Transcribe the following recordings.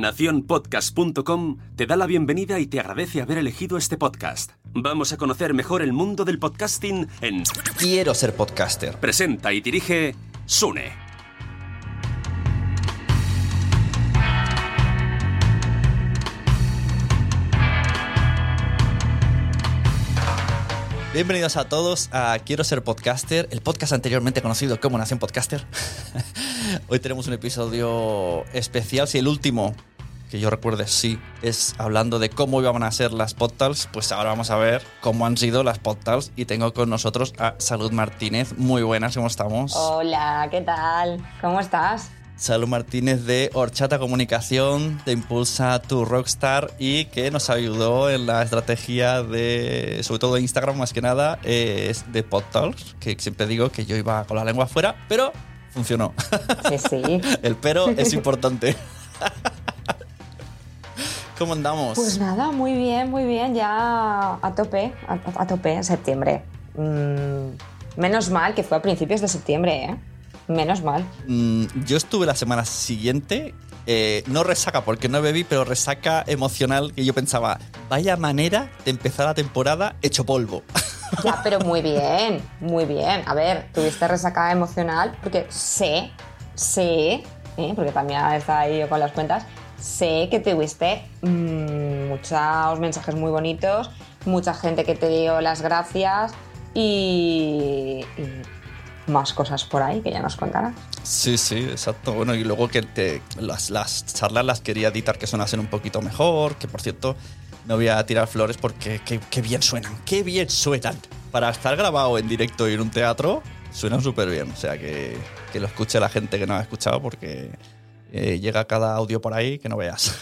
Naciónpodcast.com te da la bienvenida y te agradece haber elegido este podcast. Vamos a conocer mejor el mundo del podcasting en Quiero ser podcaster. Presenta y dirige Sune. Bienvenidos a todos a Quiero ser podcaster, el podcast anteriormente conocido como Nación Podcaster. Hoy tenemos un episodio especial, si el último que yo recuerde sí es hablando de cómo iban a ser las podtals, pues ahora vamos a ver cómo han sido las podtals y tengo con nosotros a Salud Martínez. Muy buenas, ¿cómo estamos? Hola, ¿qué tal? ¿Cómo estás? Salud Martínez de Horchata Comunicación, de Impulsa tu Rockstar y que nos ayudó en la estrategia de, sobre todo de Instagram más que nada, es de PodTalks, que siempre digo que yo iba con la lengua afuera, pero funcionó. Sí, sí. El pero es importante. ¿Cómo andamos? Pues nada, muy bien, muy bien, ya a tope, a, a tope en septiembre. Mm, menos mal que fue a principios de septiembre, ¿eh? Menos mal. Mm, yo estuve la semana siguiente, eh, no resaca porque no bebí, pero resaca emocional que yo pensaba, vaya manera de empezar la temporada hecho polvo. Ya, pero muy bien, muy bien. A ver, tuviste resaca emocional porque sé, sé, ¿eh? porque también está ahí yo con las cuentas, sé que tuviste mm, muchos mensajes muy bonitos, mucha gente que te dio las gracias y, y más cosas por ahí que ya nos contarás. Sí, sí, exacto. Bueno, y luego que las, las charlas las quería editar que sonasen un poquito mejor, que por cierto no voy a tirar flores porque qué, qué bien suenan, qué bien suenan. Para estar grabado en directo y en un teatro, suenan súper bien. O sea, que, que lo escuche la gente que no ha escuchado porque eh, llega cada audio por ahí que no veas.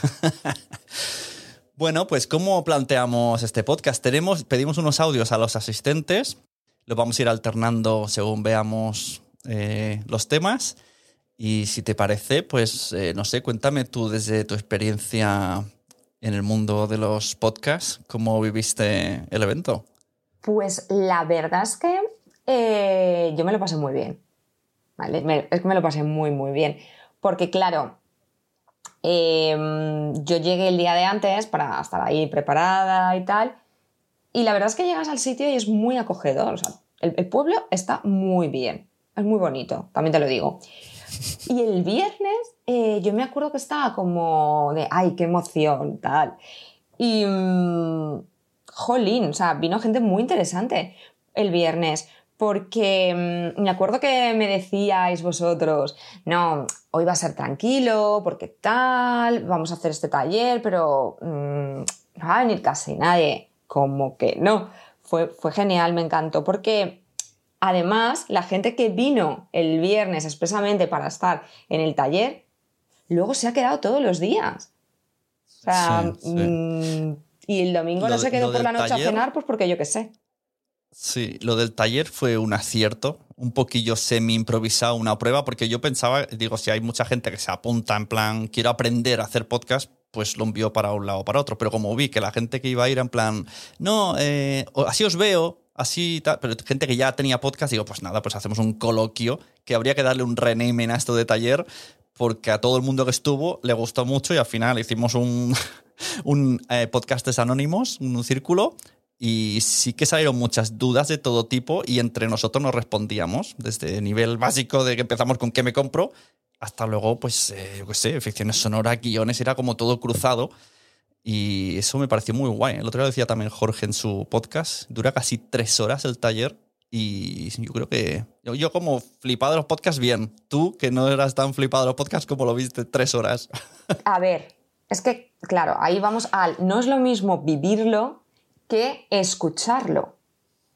bueno, pues ¿cómo planteamos este podcast? Tenemos, pedimos unos audios a los asistentes, los vamos a ir alternando según veamos eh, los temas. Y si te parece, pues eh, no sé, cuéntame tú desde tu experiencia en el mundo de los podcasts, ¿cómo viviste el evento? Pues la verdad es que eh, yo me lo pasé muy bien. ¿vale? Me- es que me lo pasé muy, muy bien. Porque, claro, em, yo llegué el día de antes para estar ahí preparada y tal. Y la verdad es que llegas al sitio y es muy acogedor. El pueblo está muy bien. Es muy bonito, también te lo digo. Y el viernes eh, yo me acuerdo que estaba como de, ay, qué emoción, tal. Y, mm, jolín, o sea, vino gente muy interesante el viernes. Porque mm, me acuerdo que me decíais vosotros, no, hoy va a ser tranquilo, porque tal, vamos a hacer este taller, pero mm, no va a venir casi nadie. Como que no. Fue, fue genial, me encantó, porque Además, la gente que vino el viernes expresamente para estar en el taller, luego se ha quedado todos los días. O sea, mm, y el domingo no se quedó por la noche a cenar, pues porque yo qué sé. Sí, lo del taller fue un acierto, un poquillo semi improvisado, una prueba, porque yo pensaba, digo, si hay mucha gente que se apunta en plan, quiero aprender a hacer podcast, pues lo envió para un lado o para otro. Pero como vi que la gente que iba a ir en plan, no, eh, así os veo, así, tal, pero gente que ya tenía podcast, digo, pues nada, pues hacemos un coloquio, que habría que darle un rename a esto de taller, porque a todo el mundo que estuvo le gustó mucho y al final hicimos un, un eh, podcastes anónimos, un círculo, y sí que salieron muchas dudas de todo tipo y entre nosotros nos respondíamos, desde nivel básico de que empezamos con qué me compro, hasta luego, pues, eh, yo qué sé, ficciones sonoras, guiones, era como todo cruzado. Y eso me pareció muy guay. El otro día lo decía también Jorge en su podcast. Dura casi tres horas el taller. Y yo creo que. Yo, como flipado de los podcasts, bien. Tú, que no eras tan flipado de los podcasts, como lo viste tres horas? A ver, es que, claro, ahí vamos al. No es lo mismo vivirlo que escucharlo.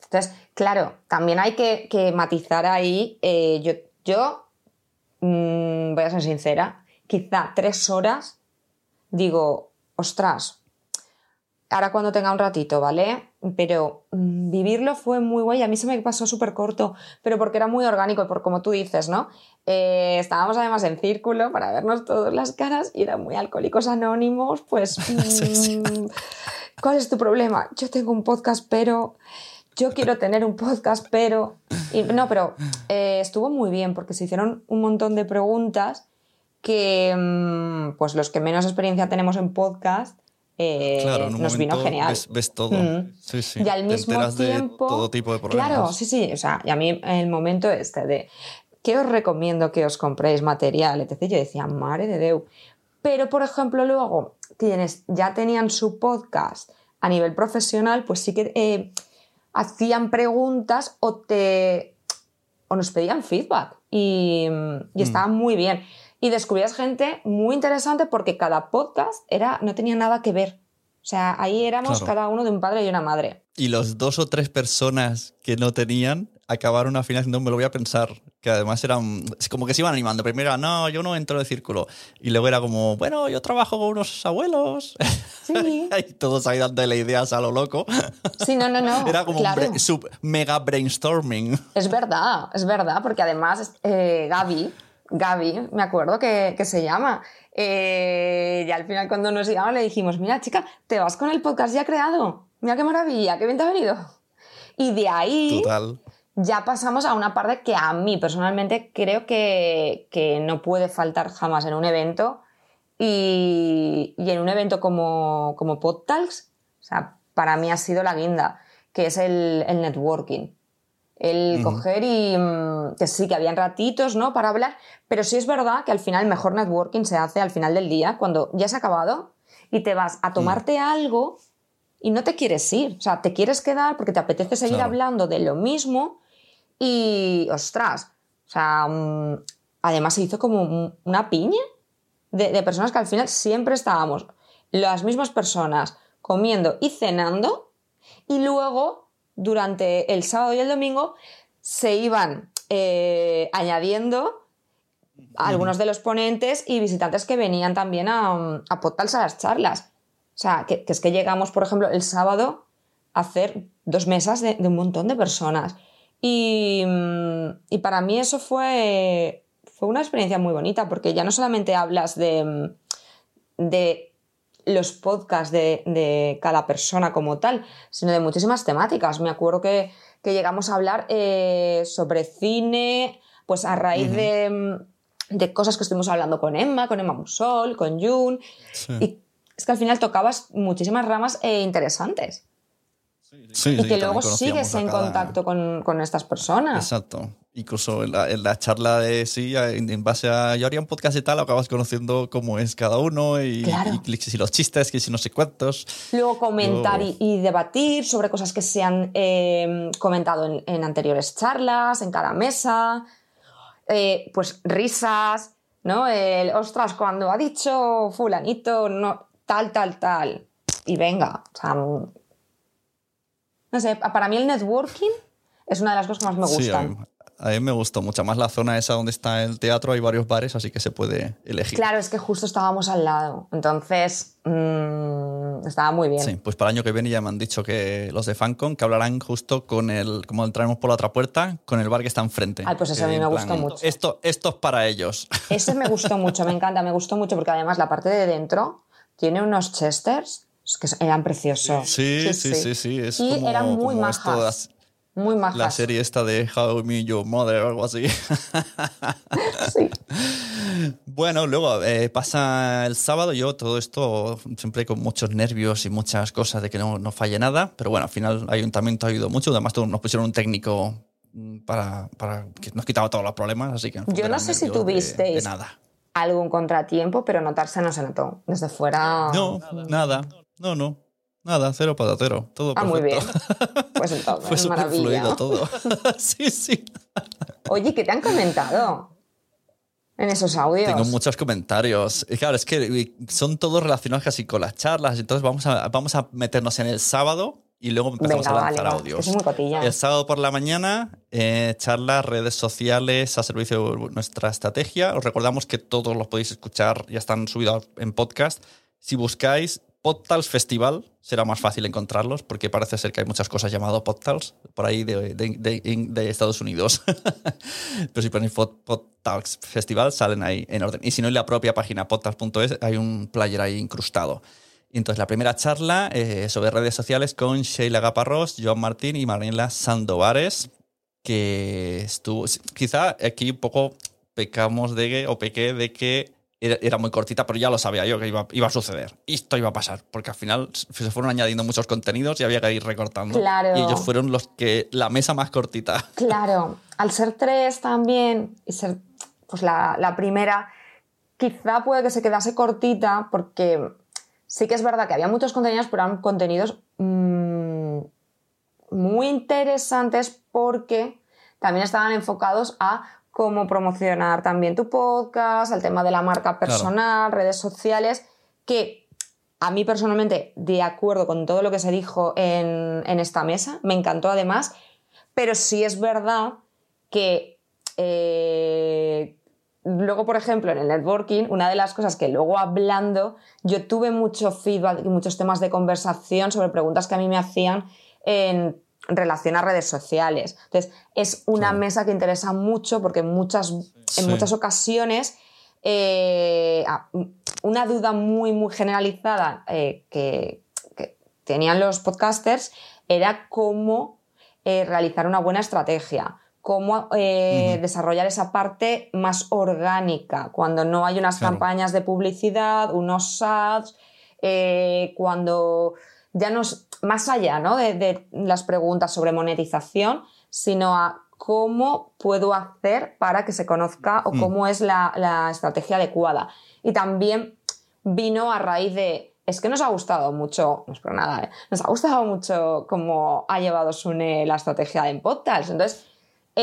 Entonces, claro, también hay que, matizar ahí. Eh, yo, yo mm, voy a ser sincera, quizá tres horas digo, ostras, ahora cuando tenga un ratito, ¿vale? Pero mm, vivirlo fue muy guay. A mí se me pasó súper corto, pero porque era muy orgánico y por como tú dices, ¿no? Eh, estábamos además en círculo para vernos todas las caras y eran muy alcohólicos anónimos. Pues, mm, ¿cuál es tu problema? Yo tengo un podcast, pero yo quiero tener un podcast, pero... no, pero eh, estuvo muy bien porque se hicieron un montón de preguntas que mm, pues los que menos experiencia tenemos en podcast eh, nos vino genial. Ves, todo. Mm. Sí, sí. Y al mismo tiempo. todo tipo de problemas. Claro, sí, sí. O sea, y a mí el momento este de ¿qué os recomiendo que os compréis material? Etc. Yo decía, madre de Deu. Pero, por ejemplo, luego, quienes ya tenían su podcast a nivel profesional, pues sí que eh, hacían preguntas o te. o nos pedían feedback. Y, y mm. estaban muy bien y descubrías gente muy interesante porque cada podcast era, no tenía nada que ver. O sea, ahí éramos cada uno de un padre y una madre. Y los dos o tres personas que no tenían acabaron al final diciendo, me lo voy a pensar, que además eran, es como que se iban animando. Primero era, no, yo no entro en el círculo. Y luego era como, bueno, yo trabajo con unos abuelos. Sí. y todos ahí dándole ideas a lo loco. Sí, no, no, no. Era como un sub mega brainstorming. Es verdad, es verdad, porque además eh, Gaby, Gaby, me acuerdo que, se llama. Eh, y al final cuando nos llegamos le dijimos, mira chica, te vas con el podcast ya creado. Mira qué maravilla, qué bien te ha venido. Y de ahí ya pasamos a una parte que a mí personalmente creo que, no puede faltar jamás en un evento. Y, en un evento como, como PodTalks, o sea, para mí ha sido la guinda, que es el, el networking el coger y mm, que sí, que habían ratitos, ¿no? Para hablar, pero sí es verdad que al final el mejor networking se hace al final del día, cuando ya se ha acabado y te vas a tomarte algo y no te quieres ir, o sea, te quieres quedar porque te apetece seguir hablando de lo mismo y, ostras, o sea, mm, además se hizo como una piña de, de personas que al final siempre estábamos las mismas personas comiendo y cenando y luego durante el sábado y el domingo se iban eh, añadiendo algunos de los ponentes y visitantes que venían también a, a a las charlas. O sea, que, es que llegamos, por ejemplo, el sábado a hacer dos mesas de, un montón de personas. Y, y, para mí eso fue, fue una experiencia muy bonita, porque ya no solamente hablas de, de los podcasts de, cada persona como tal, sino de muchísimas temáticas. Me acuerdo que, llegamos a hablar eh, sobre cine, pues a raíz de, de cosas que estuvimos hablando con Emma, con Emma Musol, con Jun. Y es que al final tocabas muchísimas ramas eh, interesantes. Sí, y sí, que luego sigues en cada- contacto con, con estas personas. Exacto. Incluso en la, en la charla de sí, en, en base a yo haría un podcast y tal, acabas conociendo cómo es cada uno y, Claro. y, los chistes, que si no sé cuántos. Luego comentar y, y debatir sobre cosas que se han eh, comentado en, en anteriores charlas, en cada mesa. Eh, pues risas, ¿no? El, ostras, cuando ha dicho fulanito, no, tal, tal, tal. Y venga, o sea, no sé, para mí el networking es una de las cosas que más me Sí, a gustan. mí, a mí me gustó mucho más la zona esa donde está el teatro, hay varios bares, así que se puede elegir. Claro, es que justo estábamos al lado, entonces mm, estaba muy bien. Sí, pues para el año que viene ya me han dicho que los de Fancon que hablarán justo con el, como entraremos por la otra puerta, con el bar que está enfrente. Ay, pues eso a mí me plan, gustó mucho. Esto, esto es para ellos. Ese me gustó mucho, me encanta, me gustó mucho porque además la parte de dentro tiene unos chesters que eran preciosos. Sí, sí, sí, sí. Es y como, eran muy majas. Muy majas. la serie esta de How I Met Your Mother o algo así. Sí. Bueno, luego eh, pasa el sábado, yo todo esto siempre con muchos nervios y muchas cosas de que no, no falle nada, pero bueno, al final el ayuntamiento ha ayudado mucho, además nos pusieron un técnico mm, para, para que nos quitaba todos los problemas, así que... Yo no sé si de- tuvisteis de nada. algún contratiempo, pero notarse no se notó. Desde fuera. No, nada, no, no, nada, cero patatero, todo Ah, muy bien. perfecto. Pues entonces, Fue súper fluido todo. sí, sí. Oye, ¿qué te han comentado en esos audios? Tengo muchos comentarios. Y claro, es que son todos relacionados casi con las charlas. Entonces vamos a, vamos a meternos en el sábado y luego empezamos Venga, a lanzar vale, audios. soy muy cotilla. El sábado por la mañana, eh, charlas, redes sociales a servicio de nuestra estrategia. Os recordamos que todos los podéis escuchar, ya están subidos en podcast. Si buscáis Podtals Festival, será más fácil encontrarlos porque parece ser que hay muchas cosas llamadas Podtals por ahí de, de- de- de Estados Unidos. Pero si ponéis Pod- Podtals Festival, salen ahí en orden. Y si no, en la propia página podtals.es hay un player ahí incrustado. Entonces la primera charla eh, sobre redes sociales con Sheila Gaparrós, Joan Martín y Mariela Sandovares, que estuvo... Quizá aquí un poco pecamos de o pequé de que era, era muy cortita, pero ya lo sabía yo que iba, iba a suceder. Y esto iba a pasar, porque al final se fueron añadiendo muchos contenidos y había que ir recortando. Claro. Y ellos fueron los que... La mesa más cortita. Claro, al ser tres también y ser pues la, la primera, quizá puede que se quedase cortita porque sí que es verdad que había muchos contenidos, pero eran contenidos mm, muy interesantes porque también estaban enfocados a cómo promocionar también tu podcast, al tema de la marca personal, redes sociales, que a mí personalmente, de acuerdo con todo lo que se dijo en, en esta mesa, me encantó además, pero sí es verdad que eh, luego, por ejemplo, en el networking, una de las cosas que luego hablando, yo tuve mucho feedback y muchos temas de conversación sobre preguntas que a mí me hacían en relación a redes sociales. Entonces, es una mesa que interesa mucho porque en muchas, en Sí. muchas ocasiones eh, ah, una duda muy, muy generalizada eh, que, que tenían los podcasters era cómo eh, realizar una buena estrategia, cómo desarrollar esa parte más orgánica, cuando no hay unas Claro. campañas de publicidad, unos ads, cuando ya no es más allá ¿no? de, de las preguntas sobre monetización, sino a cómo puedo hacer para que se conozca o cómo es la, la estrategia adecuada. Y también vino a raíz de, es que nos ha gustado mucho, no es por nada, ¿eh? nos ha gustado mucho cómo ha llevado Sune la estrategia en Podtals. Entonces,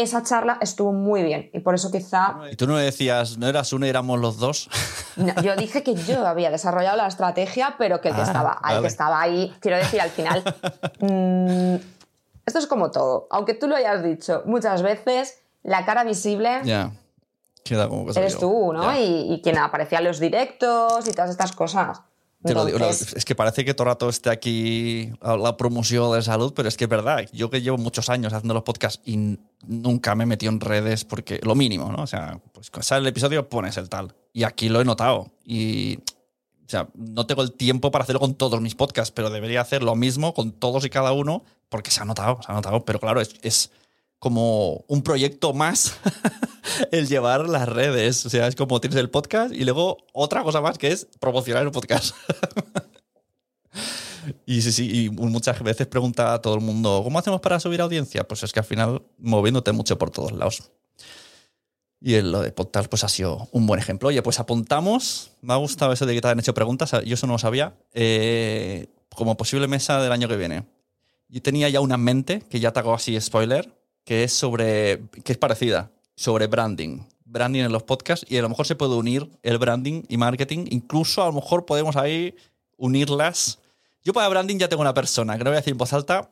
esa charla estuvo muy bien y por eso quizá Y tú no decías, no eras uno, éramos los dos. no, yo dije que yo había desarrollado la estrategia, pero que el que, Ah, estaba, al que vale. estaba ahí, quiero decir, al final, mm, esto es como todo. Aunque tú lo hayas dicho muchas veces, la cara visible ya. Queda como que eres yo. tú, ¿no? Y, y quien aparecía en los directos y todas estas cosas. Te lo digo, no, es que parece que todo el rato esté aquí la promoción de salud, pero es que es verdad. Yo que llevo muchos años haciendo los podcasts y nunca me he metido en redes porque lo mínimo, ¿no? O sea, pues sale el episodio pones el tal. Y aquí lo he notado. Y, o sea, no tengo el tiempo para hacerlo con todos mis podcasts, pero debería hacer lo mismo con todos y cada uno porque se ha notado, se ha notado. Pero claro, es, es como un proyecto más el llevar las redes. O sea, es como tienes el podcast y luego otra cosa más que es promocionar el podcast. y sí, sí, y muchas veces pregunta a todo el mundo, ¿cómo hacemos para subir audiencia? Pues es que al final moviéndote mucho por todos lados. Y lo de podcast pues ha sido un buen ejemplo. Oye, pues apuntamos. Me ha gustado eso de que te hayan hecho preguntas. Yo eso no lo sabía. Eh, como posible mesa del año que viene. Yo tenía ya una en mente, que ya te hago así spoiler, que es sobre, que es parecida, sobre branding. Branding en los podcasts y a lo mejor se puede unir el branding y marketing. Incluso a lo mejor podemos ahí unirlas. Yo para branding ya tengo una persona, que no voy a decir en voz alta,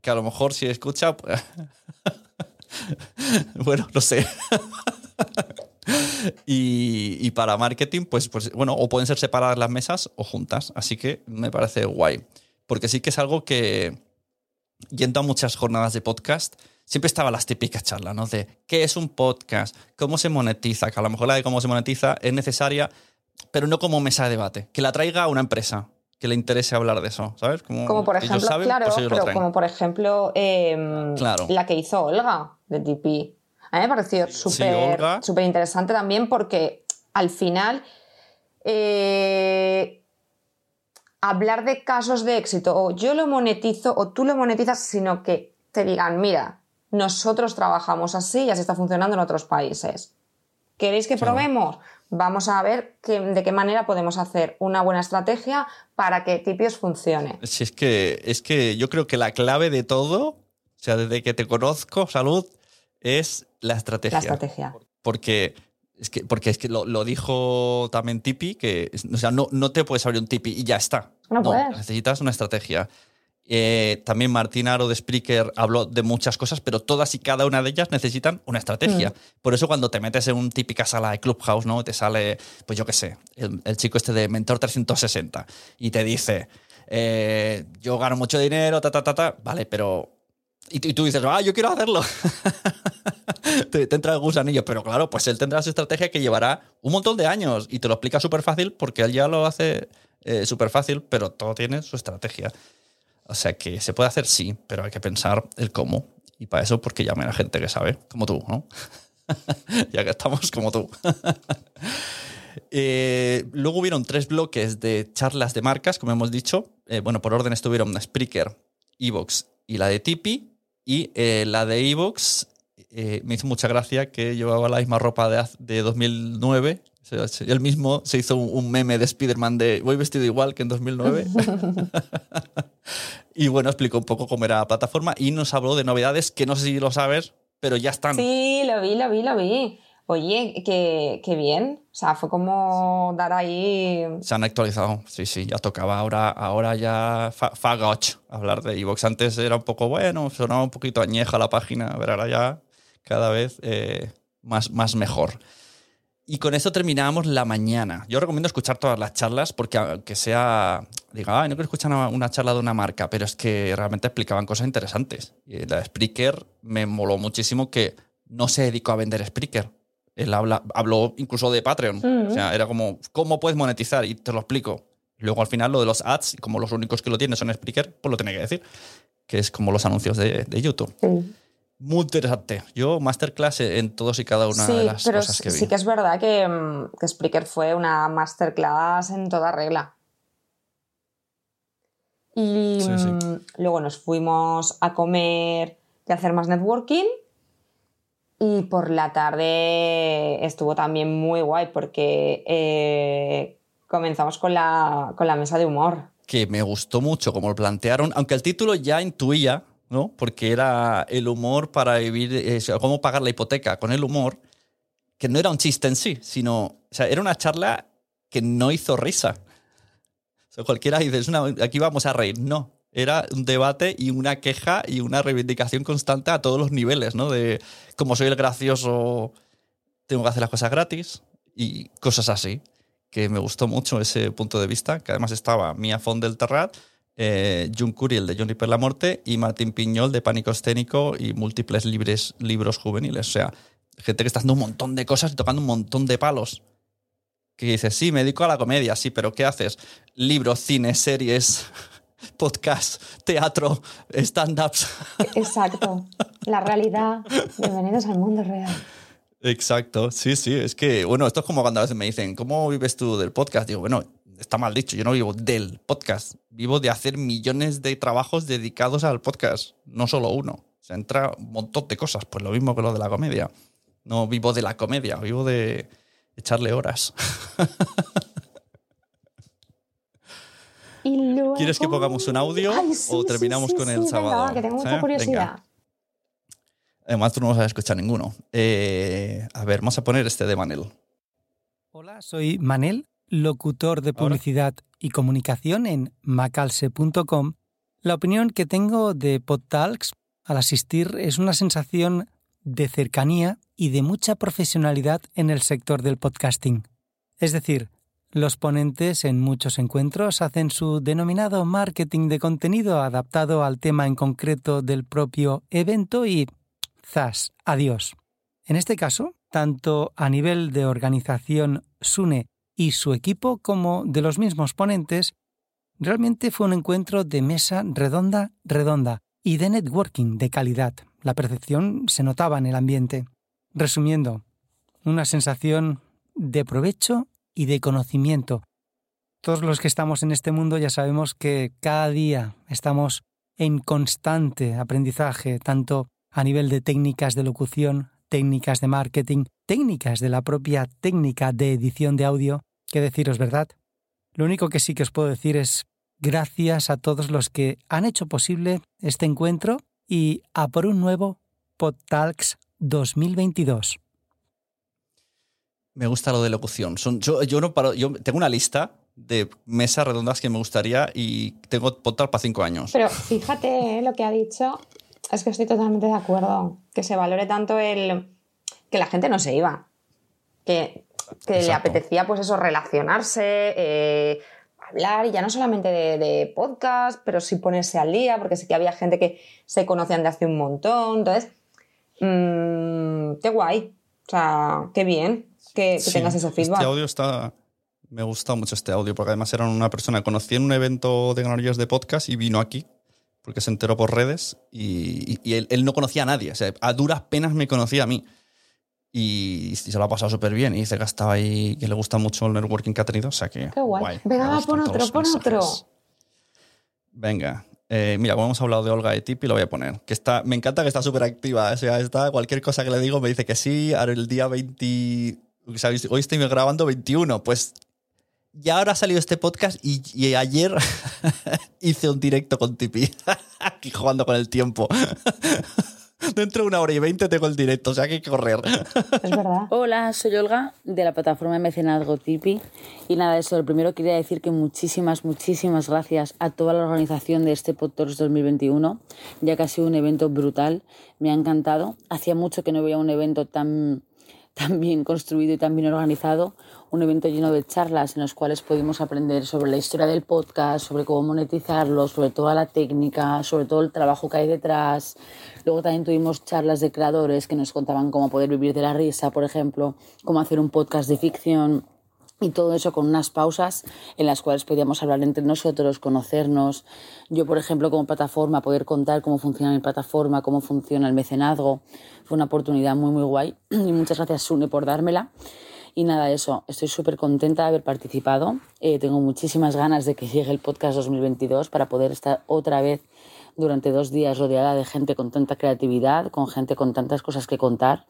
que a lo mejor si escucha... Pues bueno, no sé. y, para marketing, pues, pues bueno, o pueden ser separadas las mesas o juntas. Así que me parece guay. Porque sí que es algo que, yendo a muchas jornadas de podcast, siempre estaba las típicas charlas, ¿no? De qué es un podcast, cómo se monetiza, que a lo mejor la de cómo se monetiza es necesaria, pero no como mesa de debate. Que la traiga una empresa que le interese hablar de eso, ¿sabes? Como, por ejemplo, claro, pues pero como por ejemplo em, la que hizo Olga de TP. A mí me pareció súper interesante también porque al final eh, hablar de casos de éxito, o yo lo monetizo o tú lo monetizas, sino que te digan, mira, nosotros trabajamos así y así está funcionando en otros países. ¿Queréis que probemos? Vamos a ver de qué manera podemos hacer una buena estrategia para que Tipios funcione. Si es que, es que yo creo que la clave de todo, o sea, desde que te conozco, salud, es la estrategia. La estrategia. Porque es que, porque es que lo, dijo también Tipi, que o sea, no, no te puedes abrir un Tipi y ya está. No, puedes. Necesitas una estrategia. Eh, también Martín Aro de Spreaker habló de muchas cosas, pero todas y cada una de ellas necesitan una estrategia. Mm. Por eso cuando te metes en una típica sala de Clubhouse, ¿no? Te sale, pues yo qué sé, el, chico este de Mentor 360 y te dice, eh, yo gano mucho dinero, ta, ta, ta, ta. Vale, pero... Y, tú dices, ah, yo quiero hacerlo. te, entra el gusanillo, pero claro, pues él tendrá su estrategia que llevará un montón de años y te lo explica súper fácil porque él ya lo hace eh, súper fácil, pero todo tiene su estrategia. O sea que se puede hacer sí, pero hay que pensar el cómo. Y para eso, porque llame a gente que sabe, como tú, ¿no? ya que estamos como tú. Eh, luego hubieron tres bloques de charlas de marcas, como hemos dicho. Eh, bueno, por orden estuvieron Spreaker, Evox y la de Tipeee. Y eh, la de Evox me hizo mucha gracia que llevaba la misma ropa de, de 2009 él mismo se hizo un meme de Spider-Man de voy vestido igual que en 2009. y bueno, explicó un poco cómo era la plataforma y nos habló de novedades que no sé si lo sabes, pero ya están. Sí, lo vi, lo vi, lo vi. Oye, qué, bien. O sea, fue como dar ahí. Se han actualizado, sí, sí, ya tocaba. Ahora, ahora ya fagoch hablar de Evox. Antes era un poco bueno, sonaba un poquito añeja la página, pero ahora ya cada vez eh, más, más mejor. Y con esto terminamos la mañana. Yo recomiendo escuchar todas las charlas porque aunque sea, diga, Ay, no quiero escuchar una, charla de una marca, pero es que realmente explicaban cosas interesantes. Y la Spreaker me moló muchísimo que no se dedicó a vender Spreaker. Él habla, habló incluso de Patreon. O sea, era como, ¿cómo puedes monetizar? Y te lo explico. Luego al final lo de los ads, como los únicos que lo tienen son Spreaker, pues lo tiene que decir. Que es como los anuncios de, de YouTube. Muy interesante. Yo, masterclass en todos y cada una de las cosas que vi. Sí, que es verdad que, mm, que Spreaker fue una masterclass en toda regla. Y mm, luego nos fuimos a comer y a hacer más networking. Y por la tarde estuvo también muy guay porque eh, comenzamos con la, con la mesa de humor. Que me gustó mucho como lo plantearon, aunque el título ya intuía ¿no? Porque era el humor para vivir, eh, cómo pagar la hipoteca con el humor, que no era un chiste en sí, sino, o sea, era una charla que no hizo risa. O sea, cualquiera dice, aquí vamos a reír. No, era un debate y una queja y una reivindicación constante a todos los niveles, ¿no? De como soy el gracioso, tengo que hacer las cosas gratis y cosas así. Que me gustó mucho ese punto de vista, que además estaba Mia Font del Terrat, eh, Jun Curiel de Johnny per la Morte y Martín Piñol de Pánico Escénico y múltiples libres, libros juveniles. O sea, gente que está haciendo un montón de cosas y tocando un montón de palos. Que dices, sí, me dedico a la comedia, sí, pero ¿qué haces? Libros, cine, series, podcast, teatro, stand-ups. Exacto. La realidad. Bienvenidos al mundo real. Exacto, sí, sí. Es que, bueno, esto es como cuando a veces me dicen, ¿cómo vives tú del podcast? Digo, bueno, está mal dicho, yo no vivo del podcast, vivo de hacer millones de trabajos dedicados al podcast, no solo uno. Se entra un montón de cosas, pues lo mismo que lo de la comedia. No vivo de la comedia, vivo de echarle horas. ¿Quieres que pongamos un audio o terminamos con el sábado? que tengo mucha curiosidad. Además, tú no vas a escuchar ninguno. Eh, a ver, vamos a poner este de Manel. Hola, soy Manel, locutor de publicidad y comunicación en macalse.com. La opinión que tengo de PodTalks al asistir es una sensación de cercanía y de mucha profesionalidad en el sector del podcasting. Es decir, los ponentes en muchos encuentros hacen su denominado marketing de contenido adaptado al tema en concreto del propio evento y zas, adiós. En este caso, tanto a nivel de organización Sune y su equipo como de los mismos ponentes, realmente fue un encuentro de mesa redonda, redonda y de networking de calidad. La percepción se notaba en el ambiente. Resumiendo, una sensación de provecho y de conocimiento. Todos los que estamos en este mundo ya sabemos que cada día estamos en constante aprendizaje, tanto a nivel de técnicas de locución, técnicas de marketing, técnicas de la propia técnica de edición de audio, que deciros verdad. Lo único que sí que os puedo decir es gracias a todos los que han hecho posible este encuentro y a por un nuevo PodTalks 2022. Me gusta lo de locución. yo, no paro, yo tengo una lista de mesas redondas que me gustaría y tengo PodTalks para cinco años. Pero fíjate lo que ha dicho, es que estoy totalmente de acuerdo. Que se valore tanto el que la gente no se iba. Que, le apetecía, pues eso, relacionarse, eh, hablar, y ya no solamente de, podcast, pero sí ponerse al día, porque sé que había gente que se conocían de hace un montón. Entonces, mmm, qué guay. O sea, qué bien que, tengas ese feedback. Este audio está. Me gusta mucho este audio, porque además era una persona que conocí en un evento de ganaderías de podcast y vino aquí porque se enteró por redes y, él, no conocía a nadie. O sea, a duras penas me conocía a mí. Y, se lo ha pasado súper bien. Y dice que estaba ahí, que le gusta mucho el networking que ha tenido. O sea que. Qué guay. Venga, pon otro, pon otro. Venga. Eh, mira, como hemos hablado de Olga de Tipi, lo voy a poner. Que está, me encanta que está súper activa. O sea, está, cualquier cosa que le digo me dice que sí. Ahora el día 20. Hoy estoy grabando 21. Pues y ahora ha salido este podcast y, ayer hice un directo con Tipi, aquí jugando con el tiempo. Dentro de una hora y veinte tengo el directo, o sea que hay que correr. Es verdad. Hola, soy Olga de la plataforma de mecenazgo Tipi. Y nada, eso, lo primero quería decir que muchísimas, muchísimas gracias a toda la organización de este Podtours 2021, ya que ha sido un evento brutal. Me ha encantado. Hacía mucho que no veía un evento tan tan bien construido y tan bien organizado, un evento lleno de charlas en los cuales pudimos aprender sobre la historia del podcast, sobre cómo monetizarlo, sobre toda la técnica, sobre todo el trabajo que hay detrás. Luego también tuvimos charlas de creadores que nos contaban cómo poder vivir de la risa, por ejemplo, cómo hacer un podcast de ficción y todo eso con unas pausas en las cuales podíamos hablar entre nosotros, conocernos. Yo, por ejemplo, como plataforma, poder contar cómo funciona mi plataforma, cómo funciona el mecenazgo. Fue una oportunidad muy, muy guay y muchas gracias, Sune, por dármela. Y nada, eso, estoy súper contenta de haber participado. Eh, tengo muchísimas ganas de que llegue el podcast 2022 para poder estar otra vez durante dos días rodeada de gente con tanta creatividad, con gente con tantas cosas que contar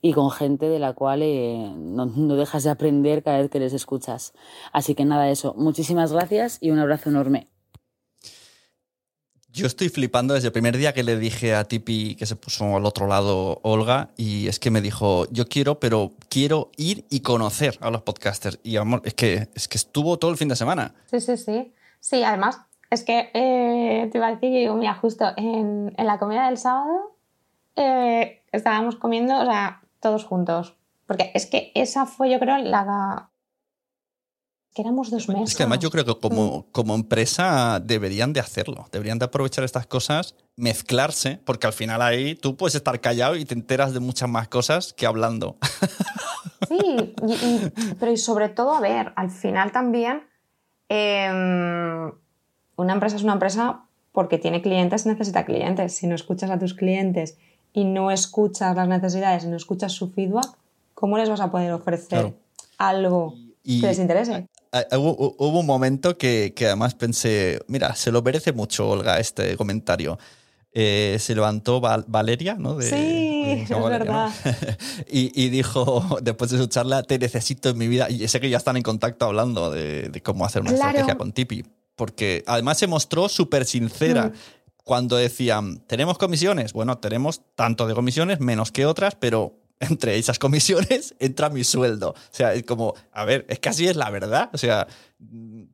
y con gente de la cual eh, no, dejas de aprender cada vez que les escuchas. Así que nada, eso. Muchísimas gracias y un abrazo enorme. Yo estoy flipando desde el primer día que le dije a Tipi que se puso al otro lado Olga y es que me dijo, yo quiero, pero quiero ir y conocer a los podcasters. Y amor, es que, es que estuvo todo el fin de semana. Sí, sí, sí. Sí, además, es que eh, te iba a decir mira, justo en, la comida del sábado eh, estábamos comiendo, o sea, todos juntos. Porque es que esa fue, yo creo, la. que éramos dos meses. Es que además yo creo que como, como empresa deberían de hacerlo. Deberían de aprovechar estas cosas, mezclarse, porque al final ahí tú puedes estar callado y te enteras de muchas más cosas que hablando. Sí, pero y sobre todo, a ver, al final también. Em, una empresa es una empresa porque tiene clientes, necesita clientes. Si no escuchas a tus clientes y no escuchas las necesidades y no escuchas su feedback, ¿cómo les vas a poder ofrecer algo que les interese? Hubo un momento que, que, además pensé, mira, se lo merece mucho Olga este comentario. Eh, se levantó Valeria, ¿no? sí, es verdad. y, dijo, después de su charla, te necesito en mi vida. Y sé que ya están en contacto hablando de, cómo hacer una estrategia con Tipi. Porque además se mostró súper sincera. Mm. Cuando decían, ¿tenemos comisiones? Bueno, tenemos tanto de comisiones, menos que otras, pero entre esas comisiones entra mi sueldo. O sea, es como, a ver, es que así es la verdad. O sea,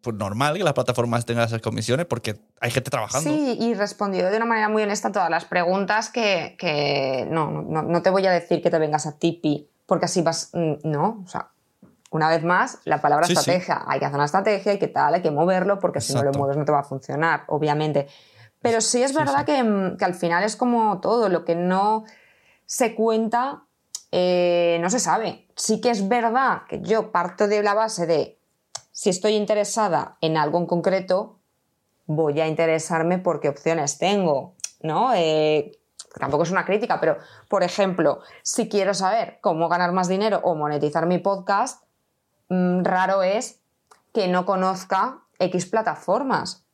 pues normal que las plataformas tengan esas comisiones porque hay gente trabajando. Sí, y respondió de una manera muy honesta a todas las preguntas que, que no, no, no, te voy a decir que te vengas a Tipi porque así vas, mm, no, o sea, una vez más, la palabra estrategia, hay que hacer una estrategia y qué tal, hay que moverlo porque si no lo mueves no te va a funcionar, obviamente. Pero sí es verdad que, mm, que al final es como todo, lo que no se cuenta eh, no se sabe. Sí que es verdad que yo parto de la base de si estoy interesada en algo en concreto, voy a interesarme por qué opciones tengo, ¿no? Eh, tampoco es una crítica, pero por ejemplo, si quiero saber cómo ganar más dinero o monetizar mi podcast, raro es que no conozca X plataformas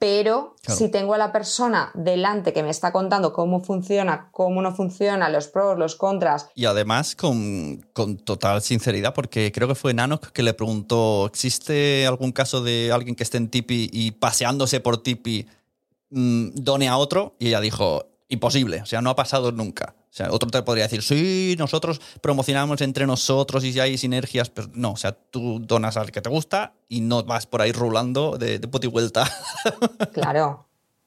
pero si tengo a la persona delante que me está contando cómo funciona, cómo no funciona, los pros, los contras. Y además con, total sinceridad, porque creo que fue Nanok que le preguntó, ¿existe algún caso de alguien que esté en Tipi y paseándose por Tipi mm, done a otro? Y ella dijo, imposible, o sea, no ha pasado nunca. Otro te podría decir, sí, nosotros promocionamos entre nosotros y si hay sinergias, pero no, o sea, tú donas al que te gusta y no vas por ahí rulando de, de y vuelta. Claro,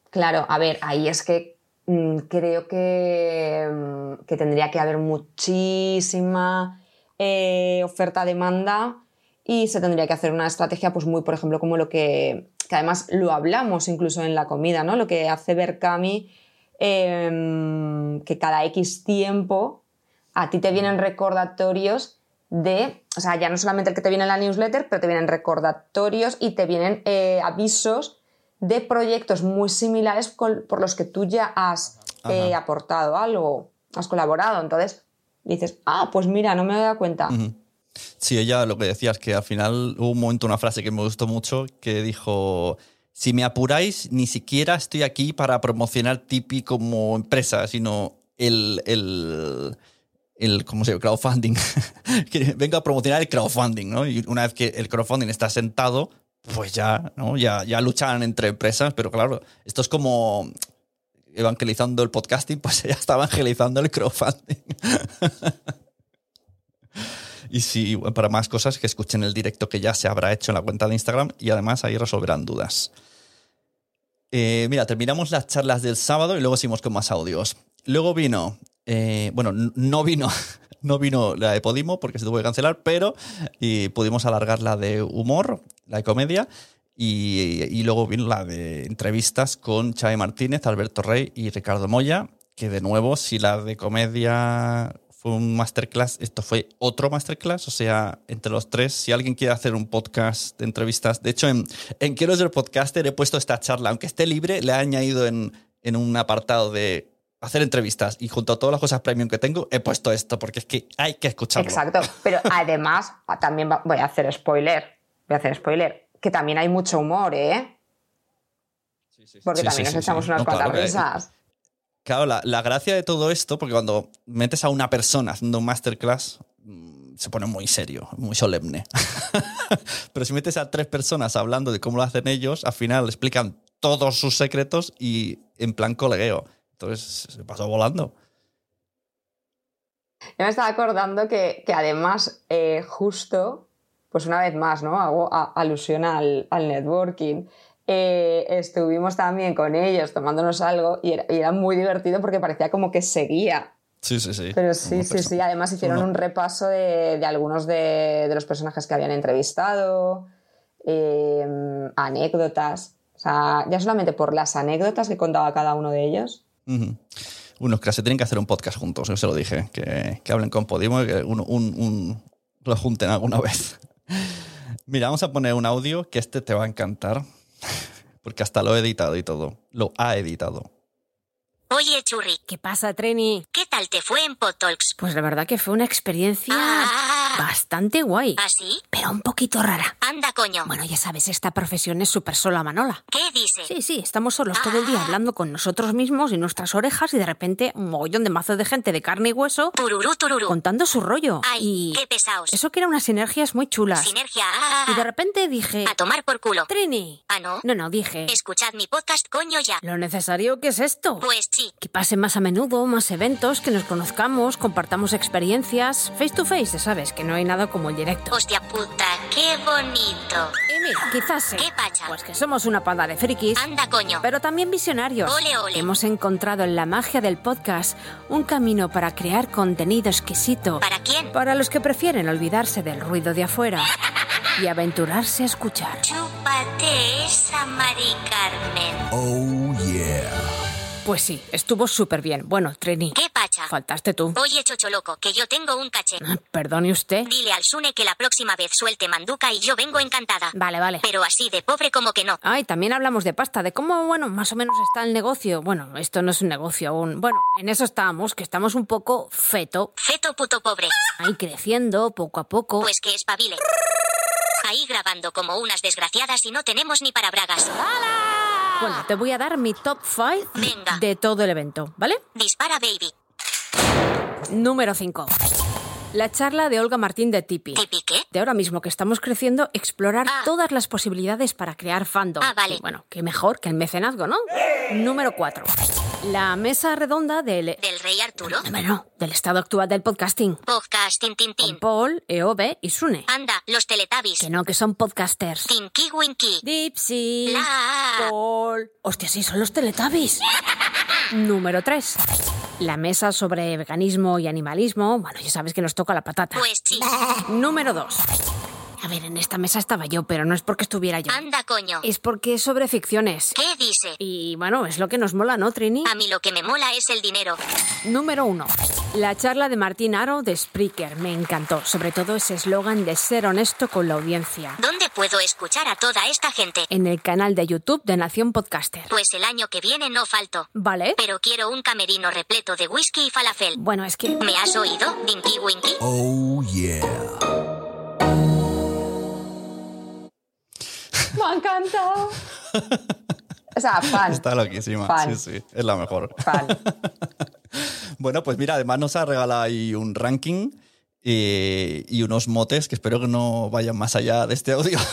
claro. A ver, ahí es que mm, creo que, mm, que, tendría que haber muchísima eh, oferta-demanda y se tendría que hacer una estrategia, pues muy, por ejemplo, como lo que, que además lo hablamos incluso en la comida, ¿no? Lo que hace Berkami Em, que cada X tiempo a ti te vienen recordatorios de, o sea, ya no solamente el que te viene en la newsletter, pero te vienen recordatorios y te vienen eh, avisos de proyectos muy similares por los que tú ya has eh, aportado algo, has colaborado. Entonces dices, ah, pues mira, no me he dado cuenta. Sí, ella lo que decía es que al final hubo un momento, una frase que me gustó mucho, que dijo, si me apuráis, ni siquiera estoy aquí para promocionar Tipi como empresa, sino el, el, el ¿cómo se llama? crowdfunding. Vengo a promocionar el crowdfunding, ¿no? Y una vez que el crowdfunding está sentado, pues ya, ¿no? Ya, ya luchan entre empresas, pero claro, esto es como evangelizando el podcasting, pues ya está evangelizando el crowdfunding. Y si para más cosas que escuchen el directo que ya se habrá hecho en la cuenta de Instagram y además ahí resolverán dudas. Eh, mira, terminamos las charlas del sábado y luego seguimos con más audios. Luego vino, eh, bueno, no vino, no vino la de Podimo porque se tuvo que cancelar, pero pudimos alargar la de humor, la de comedia. Y, y, luego vino la de entrevistas con Xavi Martínez, Alberto Rey y Ricardo Moya, que de nuevo, si la de comedia fue un masterclass, esto fue otro masterclass, o sea, entre los tres, si alguien quiere hacer un podcast de entrevistas, de hecho en, en Quiero ser podcaster he puesto esta charla, aunque esté libre, le he añadido en, en un apartado de hacer entrevistas y junto a todas las cosas premium que tengo, he puesto esto, porque es que hay que escucharlo. Exacto, pero además, también voy a hacer spoiler, voy a hacer spoiler, que también hay mucho humor, ¿eh? Porque también nos echamos unas cuantas risas. Claro, la, gracia de todo esto, porque cuando metes a una persona haciendo un masterclass, mm, se pone muy serio, muy solemne. Pero si metes a tres personas hablando de cómo lo hacen ellos, al final explican todos sus secretos y en plan colegueo. Entonces se pasó volando. Yo me estaba acordando que, además, eh, justo, pues una vez más, ¿no? Hago alusión al, al networking. Eh, estuvimos también con ellos tomándonos algo y era, muy divertido porque parecía como que seguía. Sí, sí, sí. Pero sí, sí, sí. Además hicieron un repaso de, algunos de, los personajes que habían entrevistado, em, anécdotas. O sea, ya solamente por las anécdotas que contaba cada uno de ellos. Unos que se tienen que hacer un podcast juntos, yo se lo dije. Que, hablen con Podimo y que un, lo junten alguna vez. Mira, vamos a poner un audio que este te va a encantar porque hasta lo he editado y todo. Lo ha editado. Oye, Churri, ¿Qué pasa, Treni? ¿qué tal te fue en Potalks? Pues la verdad que fue una experiencia Ah. Bastante guay, ¿Así? pero un poquito rara. Anda, coño. Bueno, ya sabes, esta profesión es súper sola, Manola. ¿Qué dices? Sí, sí, estamos solos todo el día Ah. hablando con nosotros mismos y nuestras orejas y de repente un mogollón de mazo de gente de carne y hueso Tururú, tururú. contando su rollo. Ay, y qué pesaos. eso que eran unas sinergias muy chulas. Sinergia. Ah. Y de repente dije, A tomar por culo. Trini. Ah, no. No, no, dije, Escuchad mi podcast, coño, ya. lo necesario que es esto. Pues sí. Que pase más a menudo, más eventos, que nos conozcamos, compartamos experiencias. Face to face, ya sabes, que no hay nada como el directo. Hostia puta, qué bonito. Y mira, quizás sí. ¿Qué pacha? Pues que somos una panda de frikis. Anda, coño. Pero también visionarios. Ole, ole. Hemos encontrado en la magia del podcast un camino para crear contenido exquisito. ¿Para quién? Para los que prefieren olvidarse del ruido de afuera y aventurarse a escuchar. Chúpate esa, Mari Carmen. Pues sí, estuvo súper bien. Bueno, Trini, ¿Qué pacha? faltaste tú. Oye, chocho loco, que yo tengo un caché. Ah, Perdone usted. Dile al Sune que la próxima vez suelte manduca y yo vengo encantada. Vale, vale. Pero así de pobre como que no. Ay, también hablamos de pasta, de cómo, bueno, más o menos está el negocio. Bueno, esto no es un negocio aún. Bueno, en eso estábamos, que estamos un poco feto, Feto puto pobre. ahí creciendo poco a poco. Pues que espabile. Ahí grabando como unas desgraciadas y no tenemos ni para bragas. Bueno, te voy a dar mi top 5 Venga. de todo el evento, ¿vale? Dispara, baby. Número 5. La charla de Olga Martín de Tipi. ¿Tipi qué? De ahora mismo que estamos creciendo, explorar Ah. todas las posibilidades para crear fandom. Ah, vale. Y bueno, qué mejor que el mecenazgo, ¿no? Número 4. La mesa redonda del... ¿Del rey Arturo? Bueno, del estado actual del podcasting. Podcast, tin, tin, Con tin. Paul, EOB y Sune. Anda, los teletubbies. Que no, que son podcasters. Tinky Winky. Dipsy. La. Paul. Hostia, sí, son los Teletubbies. Número 3. La mesa sobre veganismo y animalismo. Bueno, ya sabes que nos toca la patata. Pues sí. Número 2. A ver, en esta mesa estaba yo, pero no es porque estuviera yo. Anda, coño. Es porque es sobre ficciones. ¿Qué dice? Y bueno, es lo que nos mola, ¿no, Trini? A mí lo que me mola es el dinero. Número 1. La charla de Martín Aro de Spreaker. Me encantó. Sobre todo ese eslogan de ser honesto con la audiencia. ¿Dónde puedo escuchar a toda esta gente? En el canal de YouTube de Nación Podcaster. Pues el año que viene no falto. ¿Vale? Pero quiero un camerino repleto de whisky y falafel. Bueno, es que... ¿Me has oído, Dinky Winky? Me ha encantado. O sea, fan. Está loquísima. Fan. Sí, sí, es la mejor. Fan. Bueno, pues mira, además nos ha regalado ahí un ranking eh, y unos motes que espero que no vayan más allá de este audio.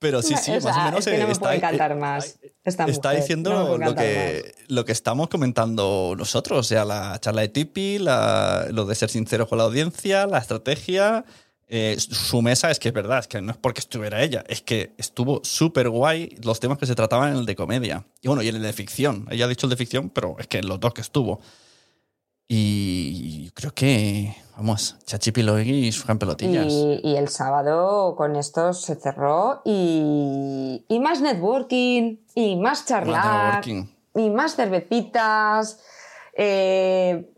Pero sí, sí, O más o menos es que no eh, me está, puede encantar eh, más. Esta está mujer. diciendo No lo, que, lo que estamos comentando nosotros, o sea, la charla de Tipi, la- lo de ser sincero con la audiencia, la estrategia. eh, su mesa es que es verdad, es que no es porque estuviera ella, es que estuvo súper guay los temas que se trataban en el de comedia. Y bueno, y en el de ficción. Ella ha dicho el de ficción, pero es que en los dos que estuvo. Y creo que, vamos, Chachi Piloegui y Fran Pelotillas. Y, y el sábado con esto se cerró y, y más networking, y más charlar, y más cervecitas. eh,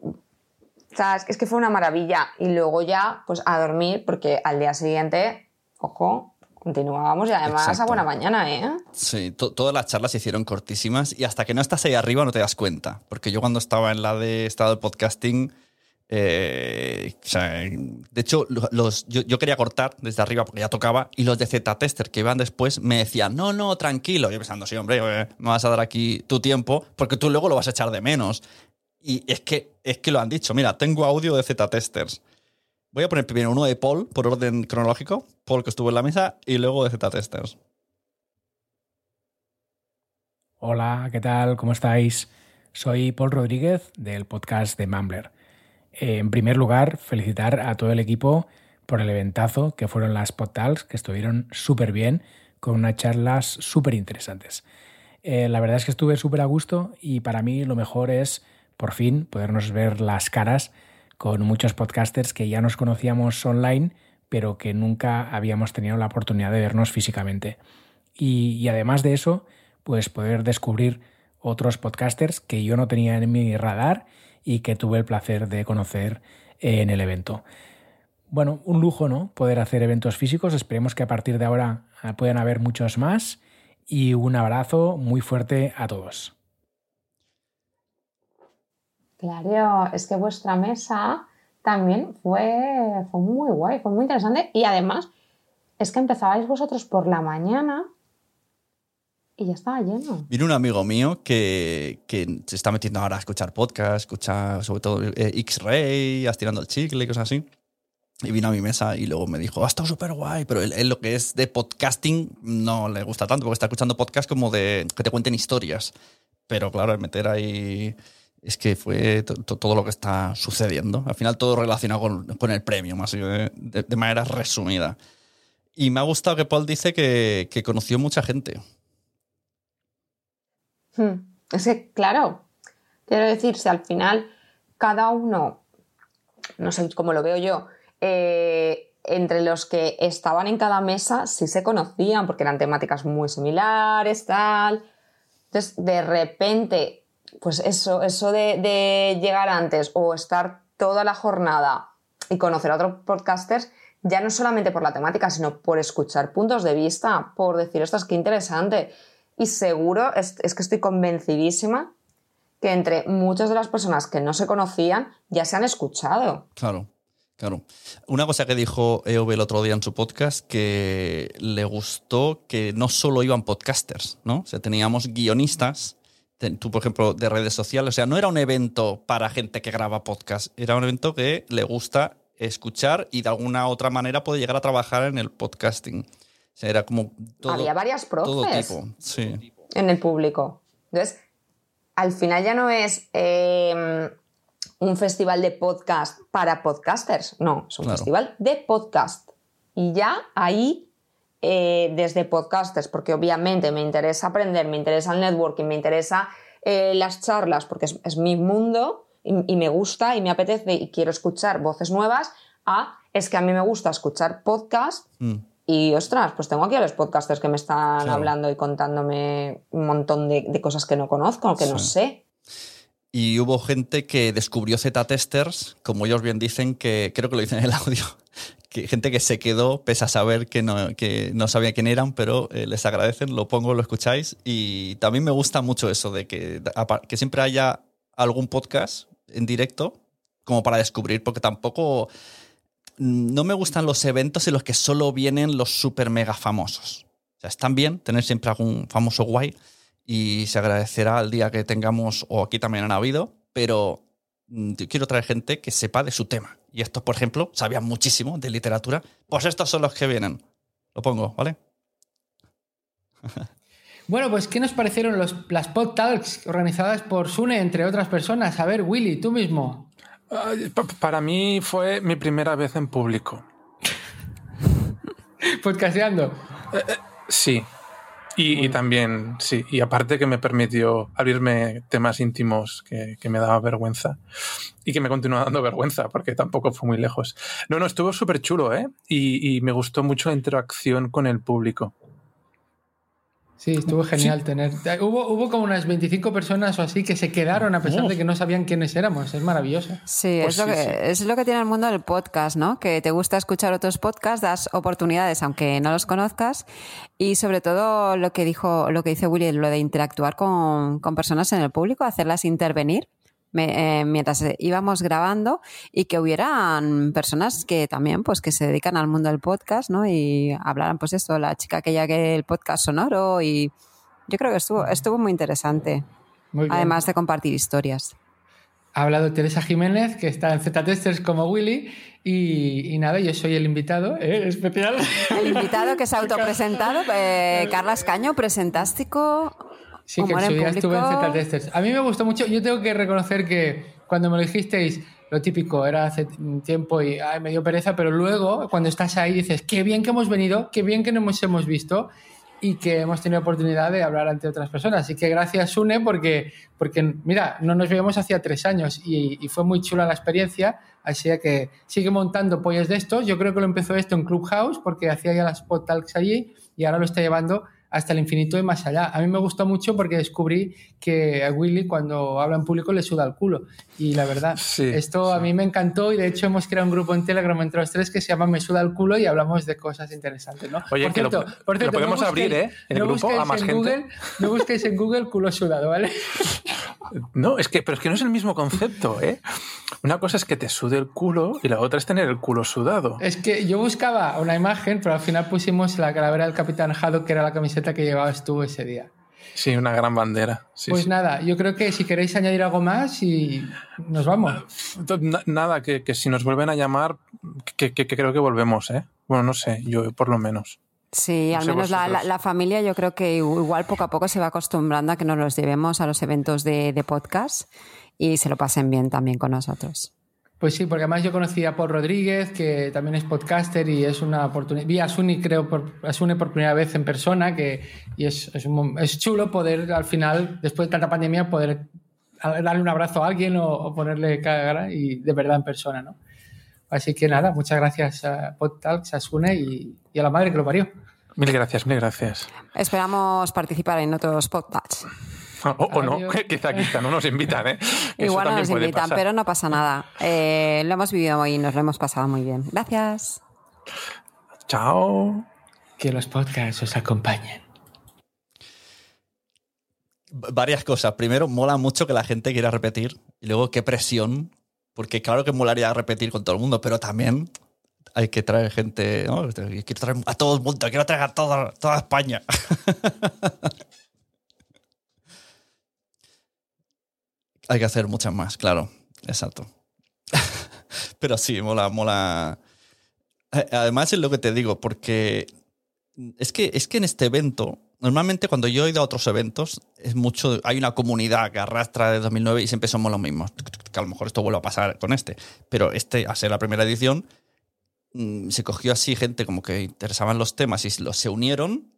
es que fue una maravilla. Y luego ya, pues a dormir, porque al día siguiente, ojo, continuábamos y además Exacto. a buena mañana, ¿eh? Sí, to- todas las charlas se hicieron cortísimas y hasta que no estás ahí arriba no te das cuenta. Porque yo cuando estaba en la de estado de podcasting, eh, o sea, de hecho, lo- los, yo, yo quería cortar desde arriba porque ya tocaba y los de Z-Tester que iban después me decían, no, no, tranquilo. Yo pensando, sí, hombre, eh, me vas a dar aquí tu tiempo porque tú luego lo vas a echar de menos. Y es que, es que lo han dicho. Mira, tengo audio de Z-Testers. Voy a poner primero uno de Paul por orden cronológico, Paul que estuvo en la mesa, y luego de Z-Testers. Hola, ¿qué tal? ¿Cómo estáis? Soy Paul Rodríguez del podcast de Mumbler. Eh, en primer lugar, felicitar a todo el equipo por el eventazo que fueron las PodTals, que estuvieron súper bien, con unas charlas súper interesantes. Eh, la verdad es que estuve súper a gusto y para mí lo mejor es, por fin, podernos ver las caras con muchos podcasters que ya nos conocíamos online, pero que nunca habíamos tenido la oportunidad de vernos físicamente. Y, además de eso, pues poder descubrir otros podcasters que yo no tenía en mi radar y que tuve el placer de conocer en el evento. bueno, un lujo, ¿no? Poder hacer eventos físicos. Esperemos que a partir de ahora eh, puedan haber muchos más. Y un abrazo muy fuerte a todos. Claro, es que vuestra mesa también fue, fue muy guay, fue muy interesante. Y además, es que empezabais vosotros por la mañana y ya estaba lleno. Vino un amigo mío que, que se está metiendo ahora a escuchar podcast, escucha sobre todo eh, X-Ray, estirando el chicle y cosas así. Y vino a mi mesa y luego me dijo, ha estado súper guay, pero él, él lo que es de podcasting no le gusta tanto porque está escuchando podcast como de que te cuenten historias. Pero claro, meter ahí es que fue to- to- todo lo que está sucediendo. Al final todo relacionado con, el premio, más de, de- manera resumida. Y me ha gustado que Paul dice que, que conoció mucha gente. Hmm. Es que, claro, quiero decir, si al final cada uno, no sé cómo lo veo yo, eh, entre los que estaban en cada mesa sí se conocían porque eran temáticas muy similares, tal. Entonces, de repente, pues eso, eso de, llegar antes o estar toda la jornada y conocer a otros podcasters, ya no solamente por la temática, sino por escuchar puntos de vista, por decir, esto es que interesante. Y seguro, es, es que estoy convencidísima que entre muchas de las personas que no se conocían ya se han escuchado. Claro, claro. Una cosa que dijo EOB el otro día en su podcast, que le gustó que no solo iban podcasters, ¿no? O sea, teníamos guionistas, tú, por ejemplo, de redes sociales. O sea, no era un evento para gente que graba podcast, era un evento que le gusta escuchar y de alguna otra manera puede llegar a trabajar en el podcasting. O sea, era como todo, Había varias todo profes tipo. Sí, en el público. Entonces, al final ya no es eh, un festival de podcast para podcasters, no, es un Claro. festival de podcast. Y ya ahí, eh, desde podcasters, porque obviamente me interesa aprender, me interesa el networking, me interesa eh, las charlas, porque es, es mi mundo y, y me gusta y me apetece y quiero escuchar voces nuevas, a es que a mí me gusta escuchar podcast Mm. y ostras, pues tengo aquí a los podcasters que me están Claro. hablando y contándome un montón de, de cosas que no conozco, que no sé. Y hubo gente que descubrió Z-testers, como ellos bien dicen, que creo que lo dicen en el audio, gente que se quedó pese a saber que no, que no sabía quién eran, pero eh, les agradecen, lo pongo, lo escucháis. Y también me gusta mucho eso de que, que siempre haya algún podcast en directo como para descubrir, porque tampoco mm, no me gustan los eventos en los que solo vienen los super mega famosos. O sea, están bien tener siempre algún famoso guay y se agradecerá el día que tengamos, o aquí también han habido, pero yo quiero traer gente que sepa de su tema. Y estos, por ejemplo, sabían muchísimo de literatura. Pues estos son los que vienen. Lo pongo, ¿vale? Bueno, pues ¿qué nos parecieron los, las Pod Talks organizadas por Sune, entre otras personas? A ver, Willy, tú mismo. Para mí fue mi primera vez en público. Podcasteando. Sí. Y, y también, sí. Y aparte que me permitió abrirme temas íntimos que, que me daba vergüenza. Y que me continúa dando vergüenza, porque tampoco fue muy lejos. No, no, estuvo súper chulo, ¿eh? Y, y me gustó mucho la interacción con el público. Sí, estuvo genial tener. Hubo, hubo como unas 25 personas o así que se quedaron a pesar de que no sabían quiénes éramos. Es maravilloso. Sí, Pues es, lo sí, que, sí. es lo que tiene el mundo del podcast, ¿no? Que te gusta escuchar otros podcasts, das oportunidades aunque no los conozcas y sobre todo lo que dijo, lo que dice Willy, lo de interactuar con, con personas en el público, hacerlas intervenir me- eh, mientras eh, íbamos grabando y que hubieran personas que también pues que se dedican al mundo del podcast, ¿no? Y hablaran pues esto, la chica aquella que el podcast sonoro y yo creo que estuvo, estuvo muy interesante. Muy. Además de compartir historias. Ha hablado Teresa Jiménez, que está en Z-Testers como Willy. Y, y nada, yo soy el invitado ¿eh? especial. El invitado que se ha autopresentado, eh, Carla Escaño, presentástico. Sí, que en humor su en día estuve en público. Z-Testers. A mí me gustó mucho. Yo tengo que reconocer que cuando me lo dijisteis, lo típico era hace tiempo y ay, me dio pereza, pero luego cuando estás ahí dices, qué bien que hemos venido, qué bien que nos hemos visto y que hemos tenido oportunidad de hablar ante otras personas. Así que gracias, Sune, porque, porque mira, no nos veíamos hacía tres años y, y fue muy chula la experiencia. Así que sigue montando pollos de estos. Yo creo que lo empezó esto en Clubhouse porque hacía ya las pod talks allí y ahora lo está llevando hasta el infinito y más allá. A mí me gustó mucho porque descubrí que a Willy cuando habla en público le suda el culo. Y la verdad, esto a mí me encantó y de hecho hemos creado un grupo en Telegram entre los tres que se llama Me suda el culo y hablamos de cosas interesantes, ¿no? Oye, por cierto, por cierto, lo podemos abrir, ¿eh? En el grupo a más gente. Google, no busquéis en Google culo sudado, ¿vale? No, es que, pero es que no es el mismo concepto, ¿eh? Una cosa es que te sude el culo y la otra es tener el culo sudado. Es que yo buscaba una imagen, pero al final pusimos la calavera del Capitán Haddock, que era la camiseta que llevabas tú ese día. Sí, una gran bandera. pues nada, yo creo que si queréis añadir algo más y nos vamos. Nada, que, si nos vuelven a llamar, que, creo que volvemos, ¿eh? Bueno, no sé, yo por lo menos. Sí, al menos la, familia yo creo que igual poco a poco se va acostumbrando a que nos los llevemos a los eventos de, de podcast y se lo pasen bien también con nosotros. Pues sí, porque además yo conocí a Paul Rodríguez, que también es podcaster y es una oportunidad. Vi a Suni, creo, por, a Suni por primera vez en persona, que, y es, es, chulo poder al final, después de tanta pandemia, poder darle un abrazo a alguien o, ponerle cara y de verdad en persona, ¿no? Así que nada, muchas gracias a PodTalks, a Sune y, y, a la madre que lo parió. Mil gracias, mil gracias. Esperamos participar en otros PodTalks. O, no, quizá, quizá no nos invitan, ¿eh? Igual no nos invitan, pero no pasa nada. Eh, lo hemos vivido y nos lo hemos pasado muy bien. Gracias. Chao. Que los podcasts os acompañen. Varias cosas. Primero, mola mucho que la gente quiera repetir. Y luego, qué presión. Porque claro que molaría repetir con todo el mundo, pero también hay que traer gente. ¿no? Quiero traer a todo el mundo, quiero traer a toda, toda España. Hay que hacer muchas más, claro. Exacto. Pero sí, mola, mola. Además es lo que te digo, porque es que, es que en este evento, normalmente cuando yo he ido a otros eventos, es mucho, hay una comunidad que arrastra de 2009 y siempre somos los mismos. Que a lo mejor esto vuelve a pasar con este. Pero este, a ser la primera edición, mm, se cogió así gente como que interesaban los temas y se unieron.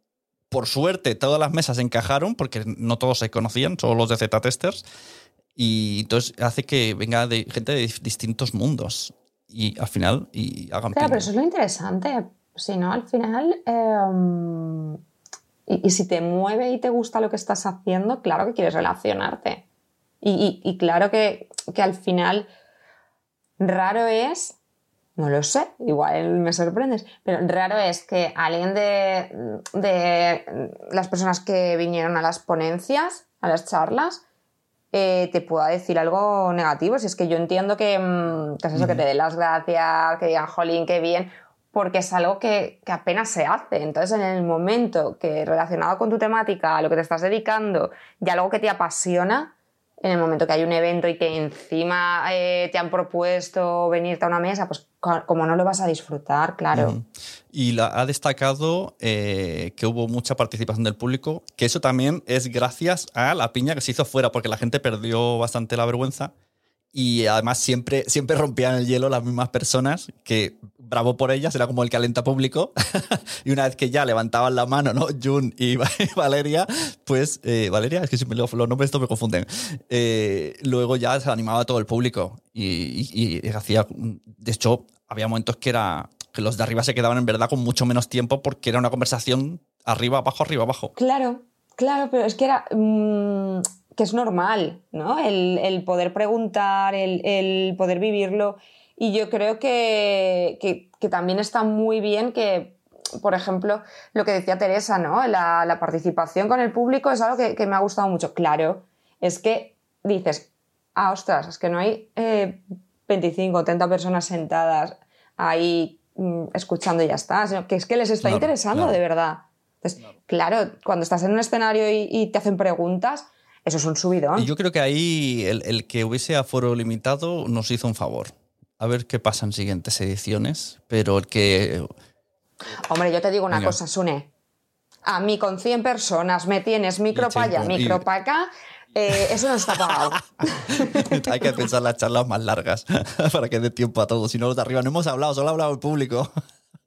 Por suerte, todas las mesas encajaron, porque no todos se conocían, solo los de Z-Testers. Y entonces hace que venga de gente de distintos mundos y al final y hagan Claro, pero eso es lo interesante. Si no, al final. Em, y, si te mueve y te gusta lo que estás haciendo, claro que quieres relacionarte. Y, claro que, que, al final. Raro es. No lo sé, igual me sorprendes, pero raro es que alguien de, de las personas que vinieron a las ponencias, a las charlas, eh, te pueda decir algo negativo. Si es que yo entiendo que, mm, es eso, que te den las gracias, que digan, jolín, qué bien, porque es algo que, que, apenas se hace. Entonces, en el momento que relacionado con tu temática, a lo que te estás dedicando y algo que te apasiona, en el momento que hay un evento y que encima eh, te han propuesto venirte a una mesa, pues como no lo vas a disfrutar, claro. Y la, ha destacado eh, que hubo mucha participación del público, que eso también es gracias a la piña que se hizo fuera, porque la gente perdió bastante la vergüenza y además siempre, siempre rompían el hielo las mismas personas, que bravo por ellas, era como el calenta público. y una vez que ya levantaban la mano, ¿no? Jun y Valeria, pues eh, Valeria, es que siempre los, nombres estos me confunden. Eh, luego ya se animaba todo el público y, hacía, de hecho, había momentos que era que los de arriba se quedaban en verdad con mucho menos tiempo porque era una conversación arriba, abajo, arriba, abajo. Claro, claro, pero es que era... Mm, que es normal, ¿no? El, poder preguntar, el, poder vivirlo. Y yo creo que, también está muy bien que, por ejemplo, lo que decía Teresa, ¿no? La, participación con el público es algo que, me ha gustado mucho. Claro, es que dices, ah, ostras, es que no hay 25 o 30 personas sentadas ahí mm, escuchando y ya está, sino que es que les está interesando de verdad. Entonces, claro. cuando estás en un escenario y te hacen preguntas, eso es un subidón. Y yo creo que ahí el, que hubiese aforo limitado nos hizo un favor. A ver qué pasa en siguientes ediciones, pero el que... Hombre, yo te digo una cosa, Sune. A mí con 100 personas me tienes micro para allá, micro para acá, eh, eso no está pagado. Hay que pensar las charlas más largas para que dé tiempo a todos. Si no, los de arriba no hemos hablado, solo ha hablado el público.